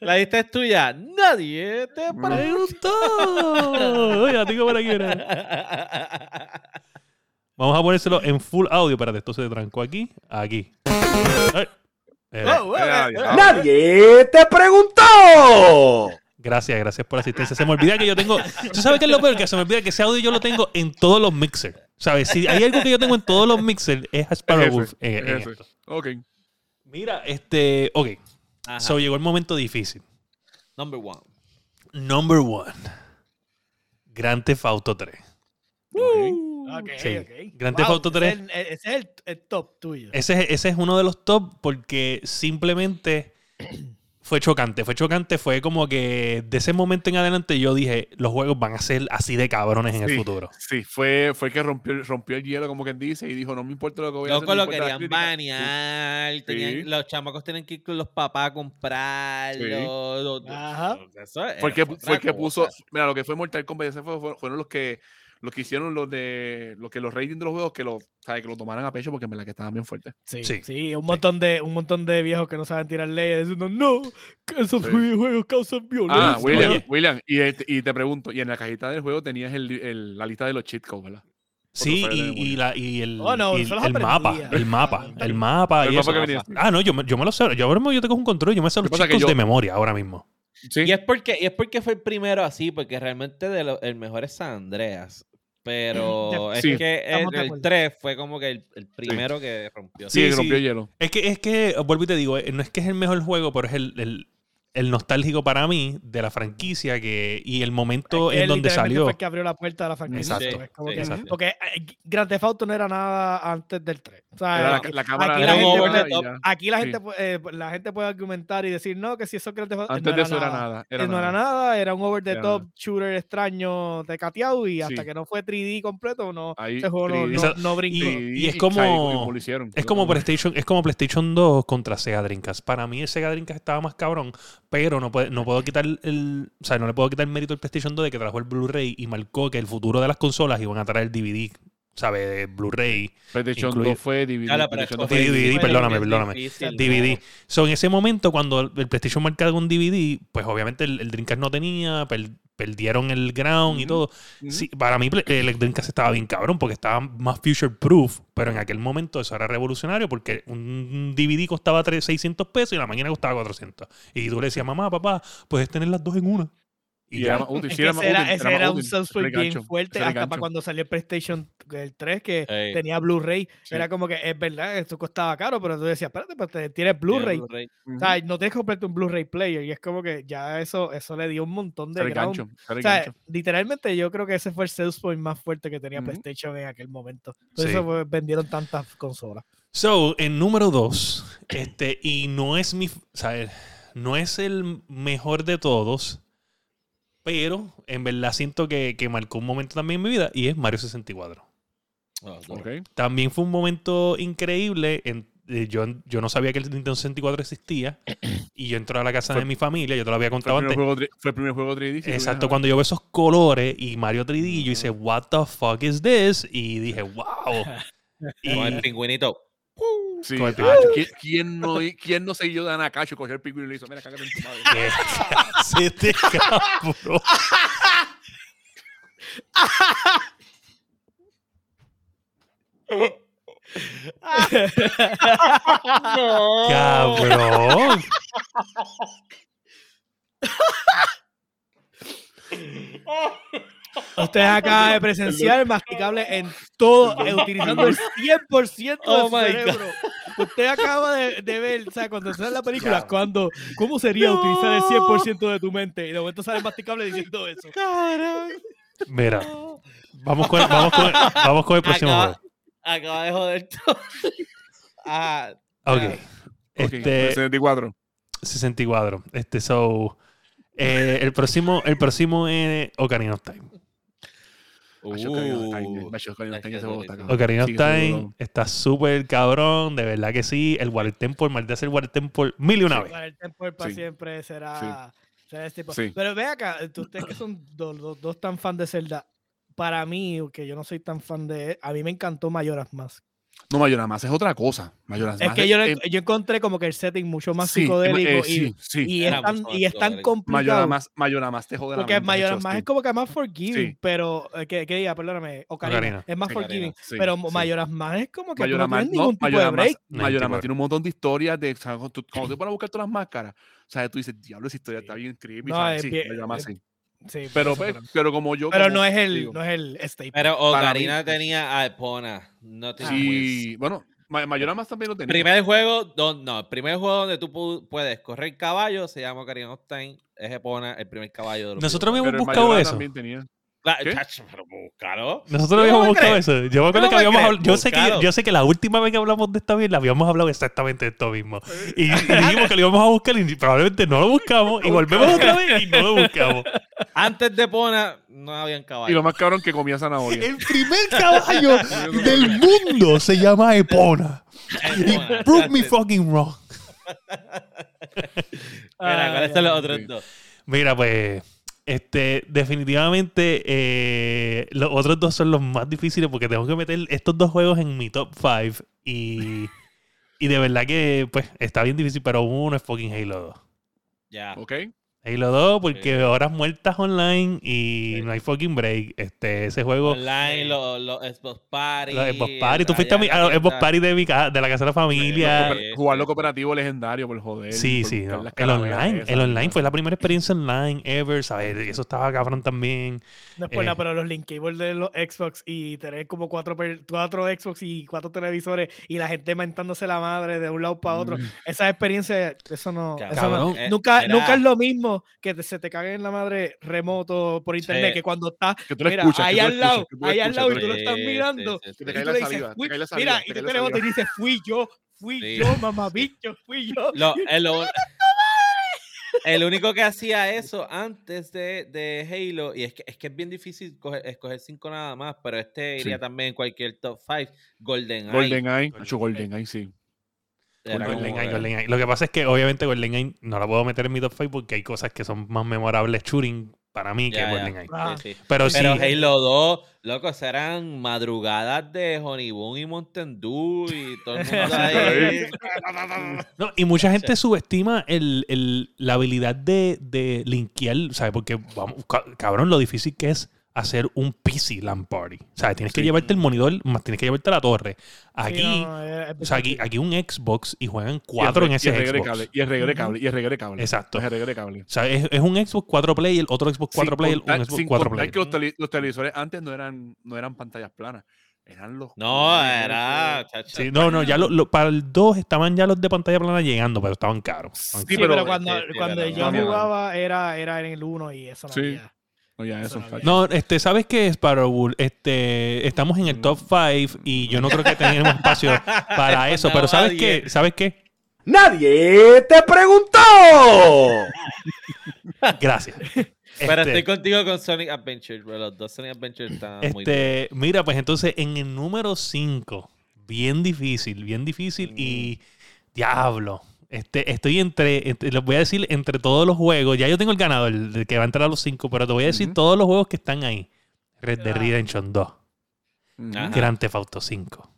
Speaker 2: La lista es tuya. Nadie te
Speaker 1: Me gustó. [laughs] Oye, tengo por aquí, mira. Vamos a ponérselo en full audio. Espérate, esto se trancó aquí. Aquí. Eh,
Speaker 3: Oh,
Speaker 4: Era, ya.
Speaker 3: oh.
Speaker 5: ¡Nadie te preguntó!
Speaker 1: Gracias, gracias por la asistencia. Se me olvida que yo tengo. ¿Tú sabes qué es lo peor? Que se me olvida que ese audio yo lo tengo en todos los mixers. ¿Sabes? Si hay algo que yo tengo en todos los mixers, es a Sparrow
Speaker 4: Es
Speaker 1: Wolf
Speaker 4: ese,
Speaker 1: en- esto.
Speaker 4: Ok.
Speaker 1: Mira, este. Ok.
Speaker 2: Ajá.
Speaker 1: So llegó el momento difícil.
Speaker 2: Number one.
Speaker 1: Number one. Grand Theft Auto 3.
Speaker 3: Ok,
Speaker 1: Sí.
Speaker 3: ok.
Speaker 1: Grand Theft Auto
Speaker 3: ese
Speaker 1: 3.
Speaker 3: es el- Ese es el, el top tuyo.
Speaker 1: Ese, es- ese es uno de los top porque simplemente [clears throat] fue chocante. Fue chocante, fue como que de ese momento en adelante yo dije, los juegos van a ser así de cabrones en el
Speaker 4: Sí.
Speaker 1: futuro.
Speaker 4: Sí, fue, fue el que rompió, rompió el hielo, como quien dice, y dijo, no me importa lo que voy a hacer.
Speaker 2: Loco, lo querían
Speaker 4: críticas".
Speaker 2: banear. tenían-
Speaker 4: Sí.
Speaker 2: Los chamacos tienen que ir con los papás a comprarlo. lo- lo-
Speaker 3: Ajá.
Speaker 2: Eso
Speaker 4: Fue el fue el que puso, mira, lo que fue Mortal Kombat, ese fue- fueron los que los que hicieron los de los que los ratings de los juegos que lo, ¿sabes? que lo tomaran a pecho porque en verdad que estaban bien fuertes.
Speaker 3: Sí,
Speaker 1: Sí.
Speaker 3: sí, un montón de un montón de viejos que no saben tirar leyes diciendo no, esos
Speaker 4: Sí.
Speaker 3: videojuegos causan violencia.
Speaker 4: Ah, William,
Speaker 1: Oye.
Speaker 4: William, y, y te pregunto, y en la cajita del juego tenías el, el- la lista de los cheat codes, ¿verdad?
Speaker 1: Sí, y, la, y el,
Speaker 3: Oh, no,
Speaker 1: y el mapa, el mapa,
Speaker 3: Ah,
Speaker 1: el mapa
Speaker 4: El
Speaker 1: y
Speaker 4: mapa
Speaker 1: eso.
Speaker 4: que venía.
Speaker 1: Ah, no, yo, me- yo me lo sé. Yo ahora mismo yo tengo un control, yo me sé los
Speaker 4: Lo
Speaker 1: chicos
Speaker 4: yo-
Speaker 1: de memoria ahora mismo.
Speaker 4: Sí.
Speaker 2: Y es porque, y es porque fue el primero así, porque realmente de lo- el mejor es San Andreas. Pero es
Speaker 4: Sí.
Speaker 2: que el,
Speaker 3: Estamos
Speaker 2: el
Speaker 3: acuerdo.
Speaker 2: 3 fue como que el, el primero que rompió.
Speaker 4: Sí,
Speaker 1: Sí,
Speaker 4: que rompió hielo.
Speaker 1: Es que, es que, vuelvo y te digo, eh, no es que es el mejor juego, pero es el, el, el nostálgico para mí de la franquicia que, y el momento
Speaker 3: Es que
Speaker 1: en donde salió.
Speaker 3: fue el que abrió la puerta a la franquicia.
Speaker 1: Exacto,
Speaker 3: Es como
Speaker 2: sí,
Speaker 3: que-
Speaker 2: exacto.
Speaker 3: Porque eh, Grand Theft Auto no era nada antes del 3. O sea,
Speaker 4: Era la,
Speaker 3: aquí-
Speaker 4: la cámara
Speaker 3: aquí
Speaker 4: de
Speaker 3: la gente puede-
Speaker 4: y.
Speaker 3: Aquí la
Speaker 4: Sí.
Speaker 3: gente, eh, la gente puede argumentar y decir, no, que si eso Grand Theft Auto
Speaker 4: Antes
Speaker 3: no
Speaker 4: de eso era nada. Era
Speaker 3: Eh, no era
Speaker 4: nada.
Speaker 3: nada, era un over the
Speaker 4: Era
Speaker 3: top
Speaker 4: nada.
Speaker 3: shooter extraño de cateado y hasta
Speaker 4: Sí.
Speaker 3: que no fue 3D completo, no,
Speaker 4: Ahí,
Speaker 3: ese juego no,
Speaker 4: 3D.
Speaker 3: no,
Speaker 1: Esa-
Speaker 3: no brincó.
Speaker 1: y es
Speaker 4: o sea,
Speaker 1: como-
Speaker 4: lo hicieron.
Speaker 1: Es como PlayStation, es como PlayStation 2 contra Sega Dreamcast. Para mí el Sega Dreamcast estaba más cabrón, pero no, puede, no puedo quitar el, o sea, no le puedo quitar el mérito al PlayStation 2 de que trajo el Blu-ray y marcó que el futuro de las consolas iban a traer DVD, ¿sabes? De Blu-ray,
Speaker 4: PlayStation
Speaker 1: incluye-
Speaker 4: 2 fue DVD.
Speaker 2: Claro,
Speaker 4: PlayStation
Speaker 2: esto
Speaker 4: 2
Speaker 2: fue
Speaker 1: DVD, perdóname, perdóname.
Speaker 2: difícil,
Speaker 1: DVD.
Speaker 2: ¿no?
Speaker 1: So, en ese momento, cuando el PlayStation marcaba un DVD, pues obviamente el, el Dreamcast no tenía, per- perdieron el ground y todo. Sí, para mí el Dreamcast estaba bien cabrón porque estaba más future proof, pero en aquel momento eso era revolucionario porque un DVD costaba 300, 600 pesos y la máquina costaba 400. Y tú le decías, mamá, papá, puedes tener las dos en una. Y
Speaker 4: era más útil. Sí, era
Speaker 3: ese
Speaker 4: más
Speaker 3: era,
Speaker 4: útil,
Speaker 3: ese
Speaker 4: más
Speaker 3: era un
Speaker 4: útil,
Speaker 3: software bien fuerte, hasta para cuando salió el PlayStation el 3, que
Speaker 2: Ey.
Speaker 3: tenía Blu-ray.
Speaker 4: Sí.
Speaker 3: Era como que, es verdad, esto costaba caro, pero tú decías, espérate, pero te- tienes Blu-ray. O sea, no tienes que comprarte un Blu-ray player. Y es como que ya eso, eso le dio un montón de
Speaker 4: era
Speaker 3: ground.
Speaker 4: gancho,
Speaker 3: O sea, literalmente yo creo que ese fue el sales point más fuerte que tenía. PlayStation en aquel momento. Por
Speaker 1: Sí.
Speaker 3: eso vendieron tantas consolas.
Speaker 1: So, en número dos, este, y no es mi, o sea, no es el mejor de todos, pero en verdad siento que, que marcó un momento también en mi vida y es Mario 64.
Speaker 2: Oh, duro.
Speaker 4: Ok.
Speaker 1: También fue un momento increíble. En, eh, yo, yo no sabía que el Nintendo 64 existía [clears throat] y yo entré a la casa
Speaker 4: Fue-
Speaker 1: de mi familia, yo te lo había
Speaker 4: Fue
Speaker 1: contado
Speaker 4: el,
Speaker 1: antes.
Speaker 4: primer juego, tri- fue el primer juego 3D. sí,
Speaker 1: Exacto, cuando yo veo esos colores y Mario 3D, yo hice, what the fuck is this? Y dije, wow. y, [laughs]
Speaker 2: Con el pingüinito.
Speaker 4: Sí, ah, ¿quién, quién no, ¿Quién no se yo de Nakacho, cogió el pingüino y le hizo, mira, cágate en tu madre? [laughs]
Speaker 1: ¿Qué este cabrón? Cabrón. [laughs]
Speaker 3: Ustedes acaban de presenciar el masticable en todo, eh, utilizando el 100%
Speaker 2: Oh
Speaker 3: de su cerebro. Usted acaba de, de ver, o sea, cuando sale la película, cuando, ¿cómo sería utilizar el 100% de tu mente? Y de momento sale el masticable diciendo eso.
Speaker 1: Mira, vamos con, vamos con, vamos con el próximo
Speaker 2: Acaba,
Speaker 1: juego.
Speaker 2: acaba de joder todo. [laughs] ah,
Speaker 1: Ok. Este,
Speaker 4: 64.
Speaker 1: 64. Este, so. eh, el próximo, el próximo es Ocarina of Time.
Speaker 4: Ocarina of Time,
Speaker 2: uh,
Speaker 4: está
Speaker 1: súper cabrón, de verdad que sí. El Water Temple, maldita sea el Water Temple mil y una vez.
Speaker 3: Para el tiempo para
Speaker 4: Sí.
Speaker 3: siempre será, será este tipo.
Speaker 4: Sí.
Speaker 3: Pero ve acá, ustedes que son dos, dos- dos tan fan de Zelda, para mí, que yo no soy tan fan de a mí me encantó Mayoras Mask.
Speaker 4: No, Mayoras más es otra cosa. Mayoras
Speaker 3: Es que yo,
Speaker 4: eh,
Speaker 3: yo encontré como que el setting mucho más
Speaker 4: sí,
Speaker 3: psicodélico
Speaker 4: eh,
Speaker 3: y,
Speaker 4: sí, sí.
Speaker 3: y, es tan, y es tan complicado.
Speaker 4: Mayoras más, Mayoras más te jode
Speaker 3: Porque
Speaker 4: hecho,
Speaker 3: más es como que más forgiving,
Speaker 4: Sí.
Speaker 3: pero eh, que, que diga, perdóname, Ocarina,
Speaker 1: Ocarina.
Speaker 3: es más forgiving, pero
Speaker 4: sí.
Speaker 3: Mayoras más es como que no tienes
Speaker 4: no,
Speaker 3: ningún tipo de
Speaker 4: Mayoras más,
Speaker 3: break.
Speaker 4: Mayoras más
Speaker 1: tipo.
Speaker 4: tiene un montón de historias de, o sea, cuando tú, cuando tú pones a buscar todas las máscaras, o sea, tú dices, diablo, esa historia está bien creepy,
Speaker 3: No,
Speaker 4: ¿sabes?
Speaker 3: es
Speaker 4: Sí, más
Speaker 3: es-
Speaker 4: sí.
Speaker 3: Sí,
Speaker 4: Pero, pues,
Speaker 3: pero,
Speaker 4: pero como yo.
Speaker 3: pero
Speaker 4: como
Speaker 3: no es el,
Speaker 4: digo,
Speaker 3: no es el staple.
Speaker 2: Pero
Speaker 4: Para mí-
Speaker 2: Ocarina tenía a Epona. No tenía
Speaker 4: Sí, bueno, Ma- Mayoras más también lo tenía.
Speaker 2: Primer juego, don- no, el primer juego donde tú pu- puedes correr caballo se llama Ocarina of Time. Es Epona, el primer caballo de los
Speaker 1: Nosotros habíamos buscado eso.
Speaker 4: también tenía.
Speaker 2: La- chacho, pero búscalo.
Speaker 1: Nosotros
Speaker 2: ¿Cómo
Speaker 1: habíamos buscado
Speaker 2: crees?
Speaker 1: eso. Yo me acuerdo que
Speaker 2: ¿Cómo me
Speaker 1: habíamos hablado. Yo sé que, yo sé que la última vez que hablamos de esta bien, habíamos hablado exactamente de esto mismo. Y, y dijimos que lo íbamos a buscar y probablemente no lo buscamos. Y volvemos otra vez y no lo buscamos.
Speaker 2: Antes de Epona no habían
Speaker 4: Y
Speaker 2: caballos.
Speaker 4: lo más cabrón que comía zanahoria.
Speaker 1: El primer caballo [laughs] del mundo se llama Epona. Y
Speaker 2: Epona,
Speaker 1: prove me fucking wrong. [laughs]
Speaker 2: Mira, ¿cuáles son los otros
Speaker 4: sí.
Speaker 2: dos?
Speaker 1: Mira, pues, este, definitivamente eh, los otros dos son los más difíciles porque tengo que meter estos dos juegos en mi top 5 y, [laughs] y de verdad que, pues, está bien difícil, pero uno es fucking Halo 2.
Speaker 2: Ya.
Speaker 4: ¿Ok?
Speaker 1: Halo 2 porque
Speaker 2: Sí.
Speaker 1: horas muertas online y
Speaker 2: Sí.
Speaker 1: no hay fucking break. Este, ese juego...
Speaker 2: Online, los, los Xbox Party.
Speaker 1: Los Xbox Party. Tú fuiste a, mi, a los Xbox. Party de, mi ca- de la casa de la familia.
Speaker 2: Sí,
Speaker 4: Jugarlo cooperativo legendario por joder.
Speaker 1: Sí,
Speaker 4: por
Speaker 1: sí, no. El online,
Speaker 4: esas,
Speaker 1: el online
Speaker 4: ¿no?
Speaker 1: fue la primera experiencia online ever, ¿sabes? Eso estaba cabrón también.
Speaker 3: No es por
Speaker 1: eh.
Speaker 3: nada, pero los linkables de los Xbox y tener como cuatro, per- cuatro Xbox y cuatro televisores y la gente mentándose la madre de un lado para otro.
Speaker 4: Mm.
Speaker 3: Esa experiencia, eso no. eso no-.
Speaker 2: Eh,
Speaker 3: nunca,
Speaker 2: era-
Speaker 3: nunca es lo mismo que te- se te cague en la madre remoto por internet
Speaker 2: Sí.
Speaker 3: que cuando estás
Speaker 4: Que tú lo
Speaker 3: mira,
Speaker 4: escuchas,
Speaker 3: ahí al lado, ahí al lado y tú
Speaker 4: lo
Speaker 3: estás mirando.
Speaker 2: sí, sí,
Speaker 4: Que
Speaker 2: sí.
Speaker 4: te
Speaker 3: y
Speaker 4: cae
Speaker 3: tú
Speaker 4: la
Speaker 3: le dices,
Speaker 4: saliva, te
Speaker 3: "Fui-".
Speaker 4: cae la
Speaker 3: Mira, y
Speaker 4: te
Speaker 3: tú te levantas y dices, fui yo, fui
Speaker 2: Sí.
Speaker 3: yo, [laughs] mamabicho, fui yo.
Speaker 2: Lo- [laughs] el, lo- el único que [laughs] hacía eso antes de, de Halo, y es que, es que es bien difícil coger- escoger cinco nada más, pero este iría
Speaker 4: Sí.
Speaker 2: también en cualquier top 5. Golden Eye.
Speaker 4: Golden Eye. Golden Eye, sí.
Speaker 2: Era
Speaker 1: Golden
Speaker 2: como
Speaker 1: Eye,
Speaker 2: que-
Speaker 1: Golden Eye. Lo que pasa es que obviamente Golden Eye no la puedo meter en mi top 5 porque hay cosas que son más memorables shooting para mí que
Speaker 2: Ya.
Speaker 1: Golden Eye.
Speaker 3: Ah.
Speaker 2: Sí, sí.
Speaker 1: Pero sí,
Speaker 2: Pero Halo 2, loco, serán madrugadas de Honeyboon y Mountain Dew y todo el mundo [laughs] ahí.
Speaker 1: no, y mucha gente subestima el, el- la habilidad de, de linkear, ¿sabes? Porque, vamos, ca- cabrón, lo difícil que es hacer un PC LAN party. O sea, tienes que llevarte el monitor, más tienes que llevarte la torre. Aquí,
Speaker 3: Sí, no, es- es
Speaker 1: o sea, aquí, aquí un Xbox y juegan cuatro
Speaker 4: Y
Speaker 1: en
Speaker 4: el-
Speaker 1: ese
Speaker 4: y el
Speaker 1: Xbox.
Speaker 4: cable, y el regre cable, y el regre cable.
Speaker 1: Exacto.
Speaker 4: Es el regre cable.
Speaker 1: O sea, es, es un Xbox 4 player, otro Xbox 4
Speaker 4: Sin
Speaker 1: player,
Speaker 4: contar-
Speaker 1: un Xbox
Speaker 4: sin
Speaker 1: 4
Speaker 4: contar
Speaker 1: player.
Speaker 4: que los, tele- los televisores antes no eran, no eran pantallas planas. Eran los.
Speaker 2: No, era.
Speaker 1: Sí, no, no, ya lo- lo- para el 2 estaban ya los de pantalla plana llegando, pero estaban caros. Estaban
Speaker 3: Sí,
Speaker 4: pero-
Speaker 3: pero, cuando,
Speaker 2: Sí, sí,
Speaker 3: cuando
Speaker 2: verdad,
Speaker 3: yo jugaba era, era en el 1 y eso no
Speaker 4: Sí.
Speaker 3: había.
Speaker 4: No, ya
Speaker 3: Eso no
Speaker 1: este, ¿sabes qué es Sparrow? Este, estamos en el top 5 y yo no creo que tengamos espacio para [laughs] eso, pero ¿sabes qué? ¿Sabes qué?
Speaker 5: ¡Nadie te preguntó! [laughs]
Speaker 1: Gracias.
Speaker 2: Pero
Speaker 1: Este,
Speaker 2: estoy contigo con Sonic Adventure, bro. Los dos Sonic Adventure están muy
Speaker 1: Este, mira, pues entonces en el número 5, bien difícil, bien difícil y diablo. Este, estoy entre, entre- les voy a decir entre todos los juegos, ya yo tengo el ganador, el, el que va a entrar a los 5, pero te voy a decir todos los juegos que están ahí. Red Dead. Redemption 2,
Speaker 4: Ujú,
Speaker 2: Ajá.
Speaker 1: Grand Theft Auto 5,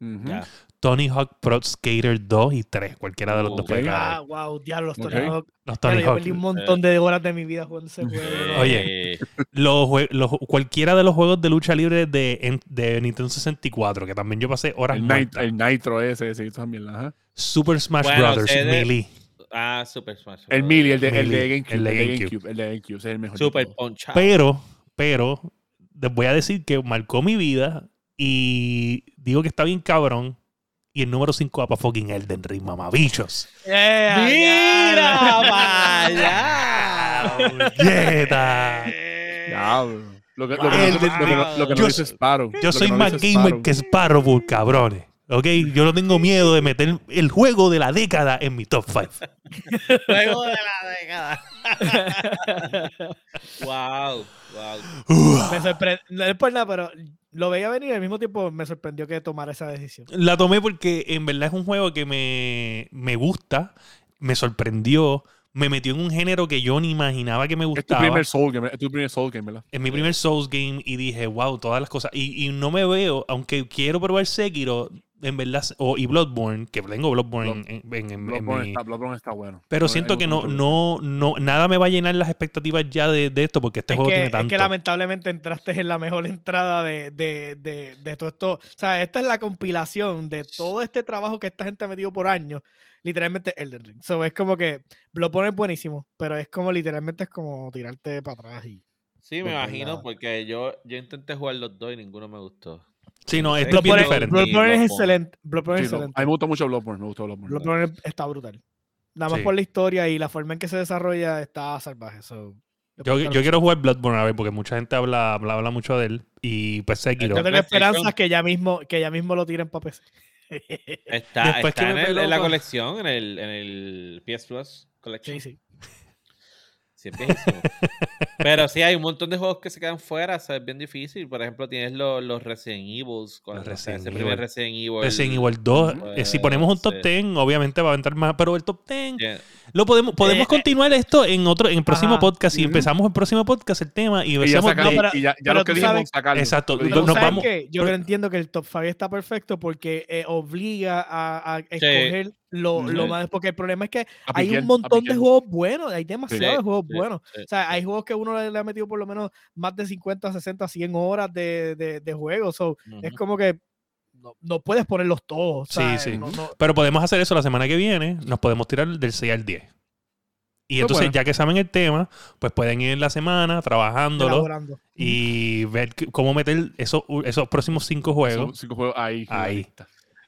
Speaker 4: ujú.
Speaker 2: Ya.
Speaker 1: Tony Hawk Pro Skater 2 y 3, cualquiera de los dos
Speaker 2: Ok.
Speaker 1: puede caer.
Speaker 3: Ah, wow, diablo, los. Tony Hawk.
Speaker 1: Los Tony
Speaker 3: yo
Speaker 1: Hawk.
Speaker 3: perdí un montón de horas de mi vida jugando ese juego.
Speaker 1: Oye. [laughs] Los los- cualquiera de los juegos de lucha libre de, de Nintendo 64, que también yo pasé horas
Speaker 4: El, nit- el Nitro ese, ese también. Ajá.
Speaker 1: Super Smash
Speaker 2: Bueno,
Speaker 1: Brothers,
Speaker 2: de-
Speaker 1: Melee.
Speaker 2: Ah, Super Smash.
Speaker 4: El
Speaker 2: Bros.
Speaker 4: Mili, el de, el de
Speaker 1: Melee,
Speaker 4: GameCube.
Speaker 1: el de
Speaker 4: El de
Speaker 1: GameCube.
Speaker 4: GameCube. El de GameCube. es el mejor.
Speaker 2: Super. Punch Out.
Speaker 1: Pero, pero, les voy a decir que marcó mi vida y digo que está bien cabrón. Y el número 5 va para fucking Elden Ring, mamabichos.
Speaker 3: Yeah,
Speaker 2: ¡Mira!
Speaker 1: ¡Yeta!
Speaker 4: Diablo. Lo que, lo que
Speaker 1: Wow.
Speaker 4: no, lo que no- lo que no
Speaker 1: Yo-
Speaker 4: dice Sparrow.
Speaker 1: Yo soy
Speaker 4: no
Speaker 1: más gamer
Speaker 4: Sparrow.
Speaker 1: que Sparrow, cabrones. ¿Ok? Yo no tengo miedo de meter el juego de la década en mi top 5.
Speaker 2: Juego de la década. [laughs] wow, wow.
Speaker 3: Me sorprendió, no es por nada, pero lo veía venir y al mismo tiempo me sorprendió que tomara esa decisión.
Speaker 1: La tomé porque en verdad es un juego que me, me gusta, me sorprendió, me metió en un género que yo ni imaginaba que me
Speaker 4: Es tu
Speaker 1: gustaba.
Speaker 4: primer Soul Game. Es tu primer Soul Game, ¿verdad?
Speaker 1: Es mi primer Souls game y dije, wow, todas las cosas. Y, y no me veo, aunque quiero probar Sekiro, en verdad, o, y Bloodborne, que tengo Bloodborne en, en- en- en
Speaker 4: Bloodborne,
Speaker 1: mi-
Speaker 4: está, Bloodborne está bueno.
Speaker 1: Pero
Speaker 4: No,
Speaker 1: siento que no, no, no, nada me va a llenar las expectativas ya de, de esto, porque este
Speaker 3: Es
Speaker 1: juego
Speaker 3: que,
Speaker 1: tiene
Speaker 3: es
Speaker 1: tanto.
Speaker 3: que lamentablemente entraste en la mejor entrada de, de, de, de todo esto. O sea, esta es la compilación de todo este trabajo que esta gente ha metido por años. Literalmente Elden Ring. So, es como que Bloodborne es buenísimo, pero es como literalmente es como tirarte para atrás y
Speaker 2: Sí, me imagino,
Speaker 3: nada.
Speaker 2: porque yo, yo intenté jugar los dos y ninguno me gustó.
Speaker 1: Sí, no, esto es bien
Speaker 3: Bloodborne,
Speaker 1: diferente.
Speaker 2: Blood-
Speaker 3: Bloodborne es excelente. Bloodborne
Speaker 4: Sí,
Speaker 3: es
Speaker 4: no,
Speaker 3: excelente.
Speaker 4: a mí me gustó mucho Bloodborne. Me gustó Bloodborne.
Speaker 3: Bloodborne está brutal. Nada más
Speaker 1: Sí.
Speaker 3: por la historia y la forma en que se desarrolla está salvaje. so,
Speaker 1: Yo, yo quiero jugar Bloodborne a ver, porque mucha gente habla, habla, habla mucho de él. Y pues Sekiro.
Speaker 3: Yo tengo
Speaker 2: PlayStation.
Speaker 3: esperanzas que ya mismo, que ya mismo lo tiren para PC.
Speaker 2: Está, está en, el- en la colección, en el, en el PS Plus Collection.
Speaker 3: Sí, sí.
Speaker 2: Sí, es viejísimo. Pero sí, hay un montón de juegos que se quedan fuera, o sea, es bien difícil. Por ejemplo, tienes los, los Resident Evils. Cuando,
Speaker 1: Los
Speaker 2: o sea, ese
Speaker 1: Resident Evil.
Speaker 2: Resident Evil.
Speaker 1: Resident Evil 2. eh, si ponemos un top
Speaker 2: sí.
Speaker 1: 10, obviamente va a entrar más, pero el top 10
Speaker 2: Yeah.
Speaker 1: Lo podemos podemos
Speaker 3: Eh,
Speaker 1: continuar esto en otro en el próximo
Speaker 3: Ajá.
Speaker 1: podcast y
Speaker 4: Ujú.
Speaker 1: empezamos el próximo podcast el tema y
Speaker 4: Y ya, sacamos- y lo que dijimos, sacarlo.
Speaker 1: Exacto,
Speaker 4: Lo
Speaker 3: Pero
Speaker 1: nos
Speaker 3: ¿sabes
Speaker 1: vamos-
Speaker 3: qué? Yo
Speaker 1: pero-
Speaker 3: entiendo que el top 5 está perfecto porque eh, obliga a, a escoger lo, lo
Speaker 2: Sí.
Speaker 3: más. Porque el problema es que
Speaker 4: A
Speaker 3: hay un montón de juegos buenos, hay demasiados
Speaker 2: Sí,
Speaker 3: juegos
Speaker 2: sí,
Speaker 3: buenos.
Speaker 2: sí,
Speaker 3: O sea,
Speaker 2: sí.
Speaker 3: hay juegos que uno le, le ha metido por lo menos más de 50, 60, 100 horas de, de, de juego. So, Es como que no, no puedes ponerlos todos.
Speaker 1: Sí,
Speaker 3: ¿sabes?
Speaker 1: sí.
Speaker 3: No- no-
Speaker 1: pero podemos hacer eso la semana que viene, nos podemos tirar del 6 al 10. Y
Speaker 4: Pues
Speaker 1: entonces,
Speaker 4: bueno.
Speaker 1: ya que saben el tema, pues pueden ir en la semana trabajándolo
Speaker 3: elaborando.
Speaker 1: y ver cómo meter esos, esos próximos cinco juegos.
Speaker 4: Cinco juegos ahí.
Speaker 1: Ahí.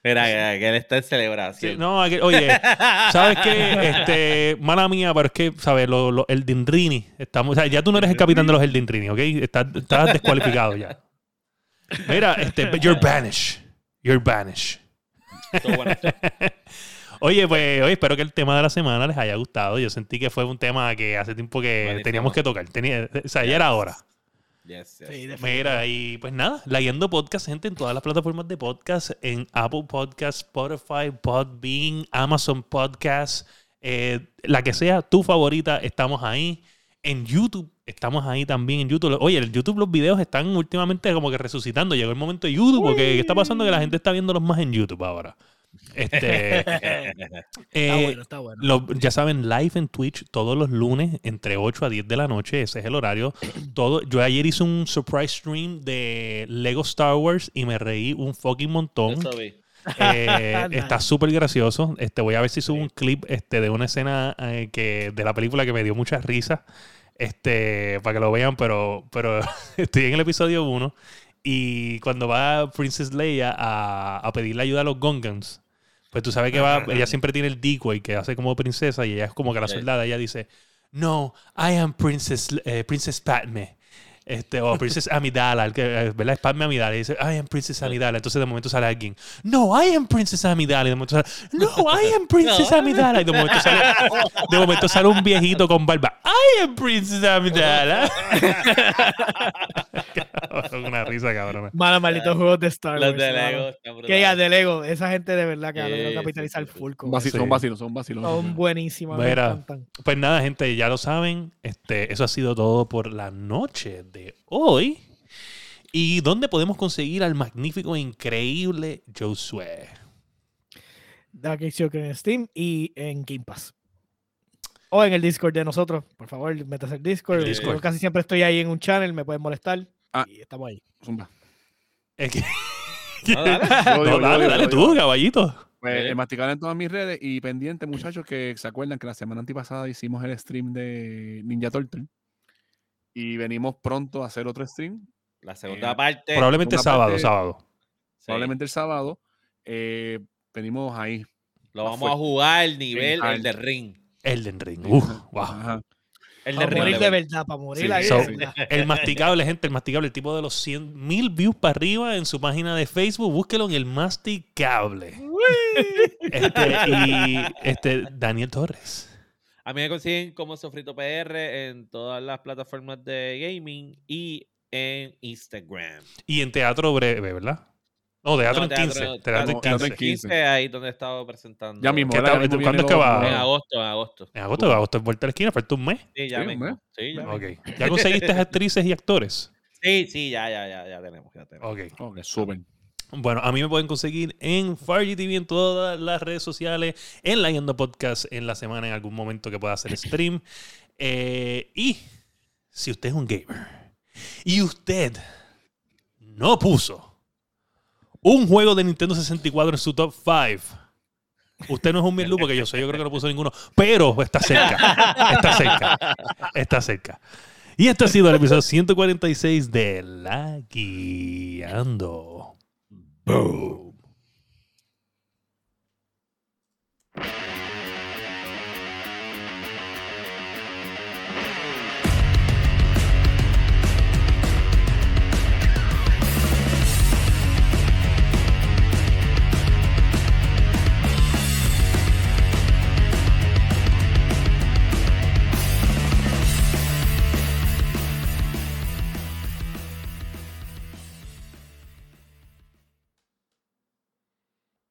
Speaker 2: Mira, que, que él está en
Speaker 1: Sí,
Speaker 2: celebración.
Speaker 1: no, oye, [laughs] ¿sabes qué? Este, mala mía, pero es que, ¿sabes? Lo, lo- el Dindrini, estamos, o sea, ya tú no eres el capitán de los El Dindrini, ¿ok? Estás, estás descualificado ya. Mira, este, you're banished. You're banished. [laughs] Oye, pues, oye, espero que el tema de la semana les haya gustado. Yo sentí que fue un tema que hace tiempo que
Speaker 2: Buenísimo.
Speaker 1: teníamos que tocar. Tenía, o sea, ya era hora.
Speaker 2: Yes, yes.
Speaker 3: Sí,
Speaker 1: Mira, y pues nada, leyendo podcast, gente, en todas las plataformas de podcast, en Apple Podcast, Spotify, Podbean, Amazon Podcast, eh, la que sea tu favorita, estamos ahí. En YouTube, estamos ahí también en YouTube. Oye, en YouTube los videos están últimamente como que resucitando. Llegó el momento de YouTube, porque ¿qué está pasando? Que la gente está viéndolos más en YouTube ahora. Este, [laughs]
Speaker 3: Está
Speaker 1: eh,
Speaker 3: bueno, está bueno.
Speaker 1: lo- ya saben, live en Twitch todos los lunes entre 8 a 10 de la noche. Ese es el horario. [clears throat] Todo, yo ayer hice un surprise stream de Lego Star Wars y me reí un fucking montón.
Speaker 2: Vi.
Speaker 1: Eh, [laughs] está súper gracioso. Este, voy a ver si subo un clip este, de una escena eh, que, de la película que me dio mucha risa. Este, para que lo vean, pero, pero [laughs] estoy en el episodio 1. Y cuando va Princess Leia a, a pedirle ayuda a los Gungans, pues tú sabes que va, ella siempre tiene el decoy que hace como princesa y ella es como que la soldada. Ella dice, no, I am Princess, eh, Princess Padme. Este, o Princess Amidala, el que, eh, ¿verdad? Es Padme Amidala. Y dice, I am Princess Amidala. Entonces de momento sale alguien, no, I am Princess Amidala. Y de momento sale, no, I am Princess. [laughs] Amidala. Y de momento sale, de momento sale un viejito con barba, I am Princess Amidala. [laughs] Cabrón, Una risa, cabrón.
Speaker 3: Mala, malditos juegos de Star Wars.
Speaker 2: Los de. Lego
Speaker 3: Que ya de Lego, esa gente de verdad que
Speaker 2: sí,
Speaker 3: capitalizar
Speaker 2: sí, sí.
Speaker 3: full. con.
Speaker 4: Son vacilos, son vacilos.
Speaker 3: Son
Speaker 1: Mira.
Speaker 3: encantan.
Speaker 1: Pues nada, gente, ya lo saben. Este, eso ha sido todo por la noche de hoy. ¿Y dónde podemos conseguir al magnífico e increíble Josué?
Speaker 3: Dark Joker en Steam y en Game Pass. O en el Discord de nosotros. Por favor, métase al Discord.
Speaker 1: El Discord.
Speaker 3: Yo casi siempre estoy ahí en un channel, me pueden molestar.
Speaker 4: Ah.
Speaker 3: Y estamos ahí.
Speaker 4: Zumba.
Speaker 1: Es que- [laughs]
Speaker 2: No, dale. [laughs]
Speaker 1: No, dale, tú, caballito.
Speaker 4: Pues, eh, masticar en todas mis redes y pendiente, muchachos, que se acuerdan que la semana antipasada hicimos el stream de Ninja Turtle y venimos pronto a hacer otro stream,
Speaker 2: La segunda
Speaker 4: Eh,
Speaker 2: parte.
Speaker 1: Probablemente sábado,
Speaker 4: parte-
Speaker 1: sábado.
Speaker 2: sí,
Speaker 4: probablemente el sábado. eh, venimos ahí.
Speaker 2: Lo vamos a jugar al nivel el de ring.
Speaker 1: Elden Ring. Uf, wow.
Speaker 4: Ajá.
Speaker 2: El de
Speaker 3: morir
Speaker 2: de verdad.
Speaker 3: para morir
Speaker 4: Sí,
Speaker 3: ahí.
Speaker 1: so-. El masticable, gente, el masticable, el tipo de los 100 mil views para arriba en su página de Facebook. Búsquelo en el masticable. Este, y este, Daniel Torres.
Speaker 2: A mí me consiguen como Sofrito PR en todas las plataformas de gaming y en Instagram.
Speaker 1: Y en Teatro Breve, ¿verdad? No, Teatro
Speaker 2: No,
Speaker 1: en 15. Teatro en
Speaker 4: teatro en
Speaker 1: 15.
Speaker 4: 15.
Speaker 2: ahí donde he estado presentando.
Speaker 4: Ya mismo,
Speaker 1: ¿Cuándo es que va?
Speaker 2: En agosto, en agosto.
Speaker 1: En agosto, agosto es vuelta a la esquina, falta un mes.
Speaker 2: Sí, ya
Speaker 4: Sí,
Speaker 2: mismo.
Speaker 4: hombre.
Speaker 2: Sí, ya
Speaker 1: Ok.
Speaker 2: mismo.
Speaker 1: ¿Ya conseguiste actrices y actores?
Speaker 2: Sí, sí, ya, ya, ya, ya tenemos, ya tenemos.
Speaker 1: Ok.
Speaker 4: Ok, súper.
Speaker 1: Bueno, a mí me pueden conseguir en FarGTV en todas las redes sociales, en la Yendo Podcast en la semana en algún momento que pueda hacer stream. Eh, y si usted es un gamer y usted no puso un juego de Nintendo 64 en su top 5, usted no es un Mirlu porque yo soy, yo creo que no puso ninguno, pero está cerca, está cerca, está cerca. Y este ha sido el episodio 146 de La Guiando. Boom.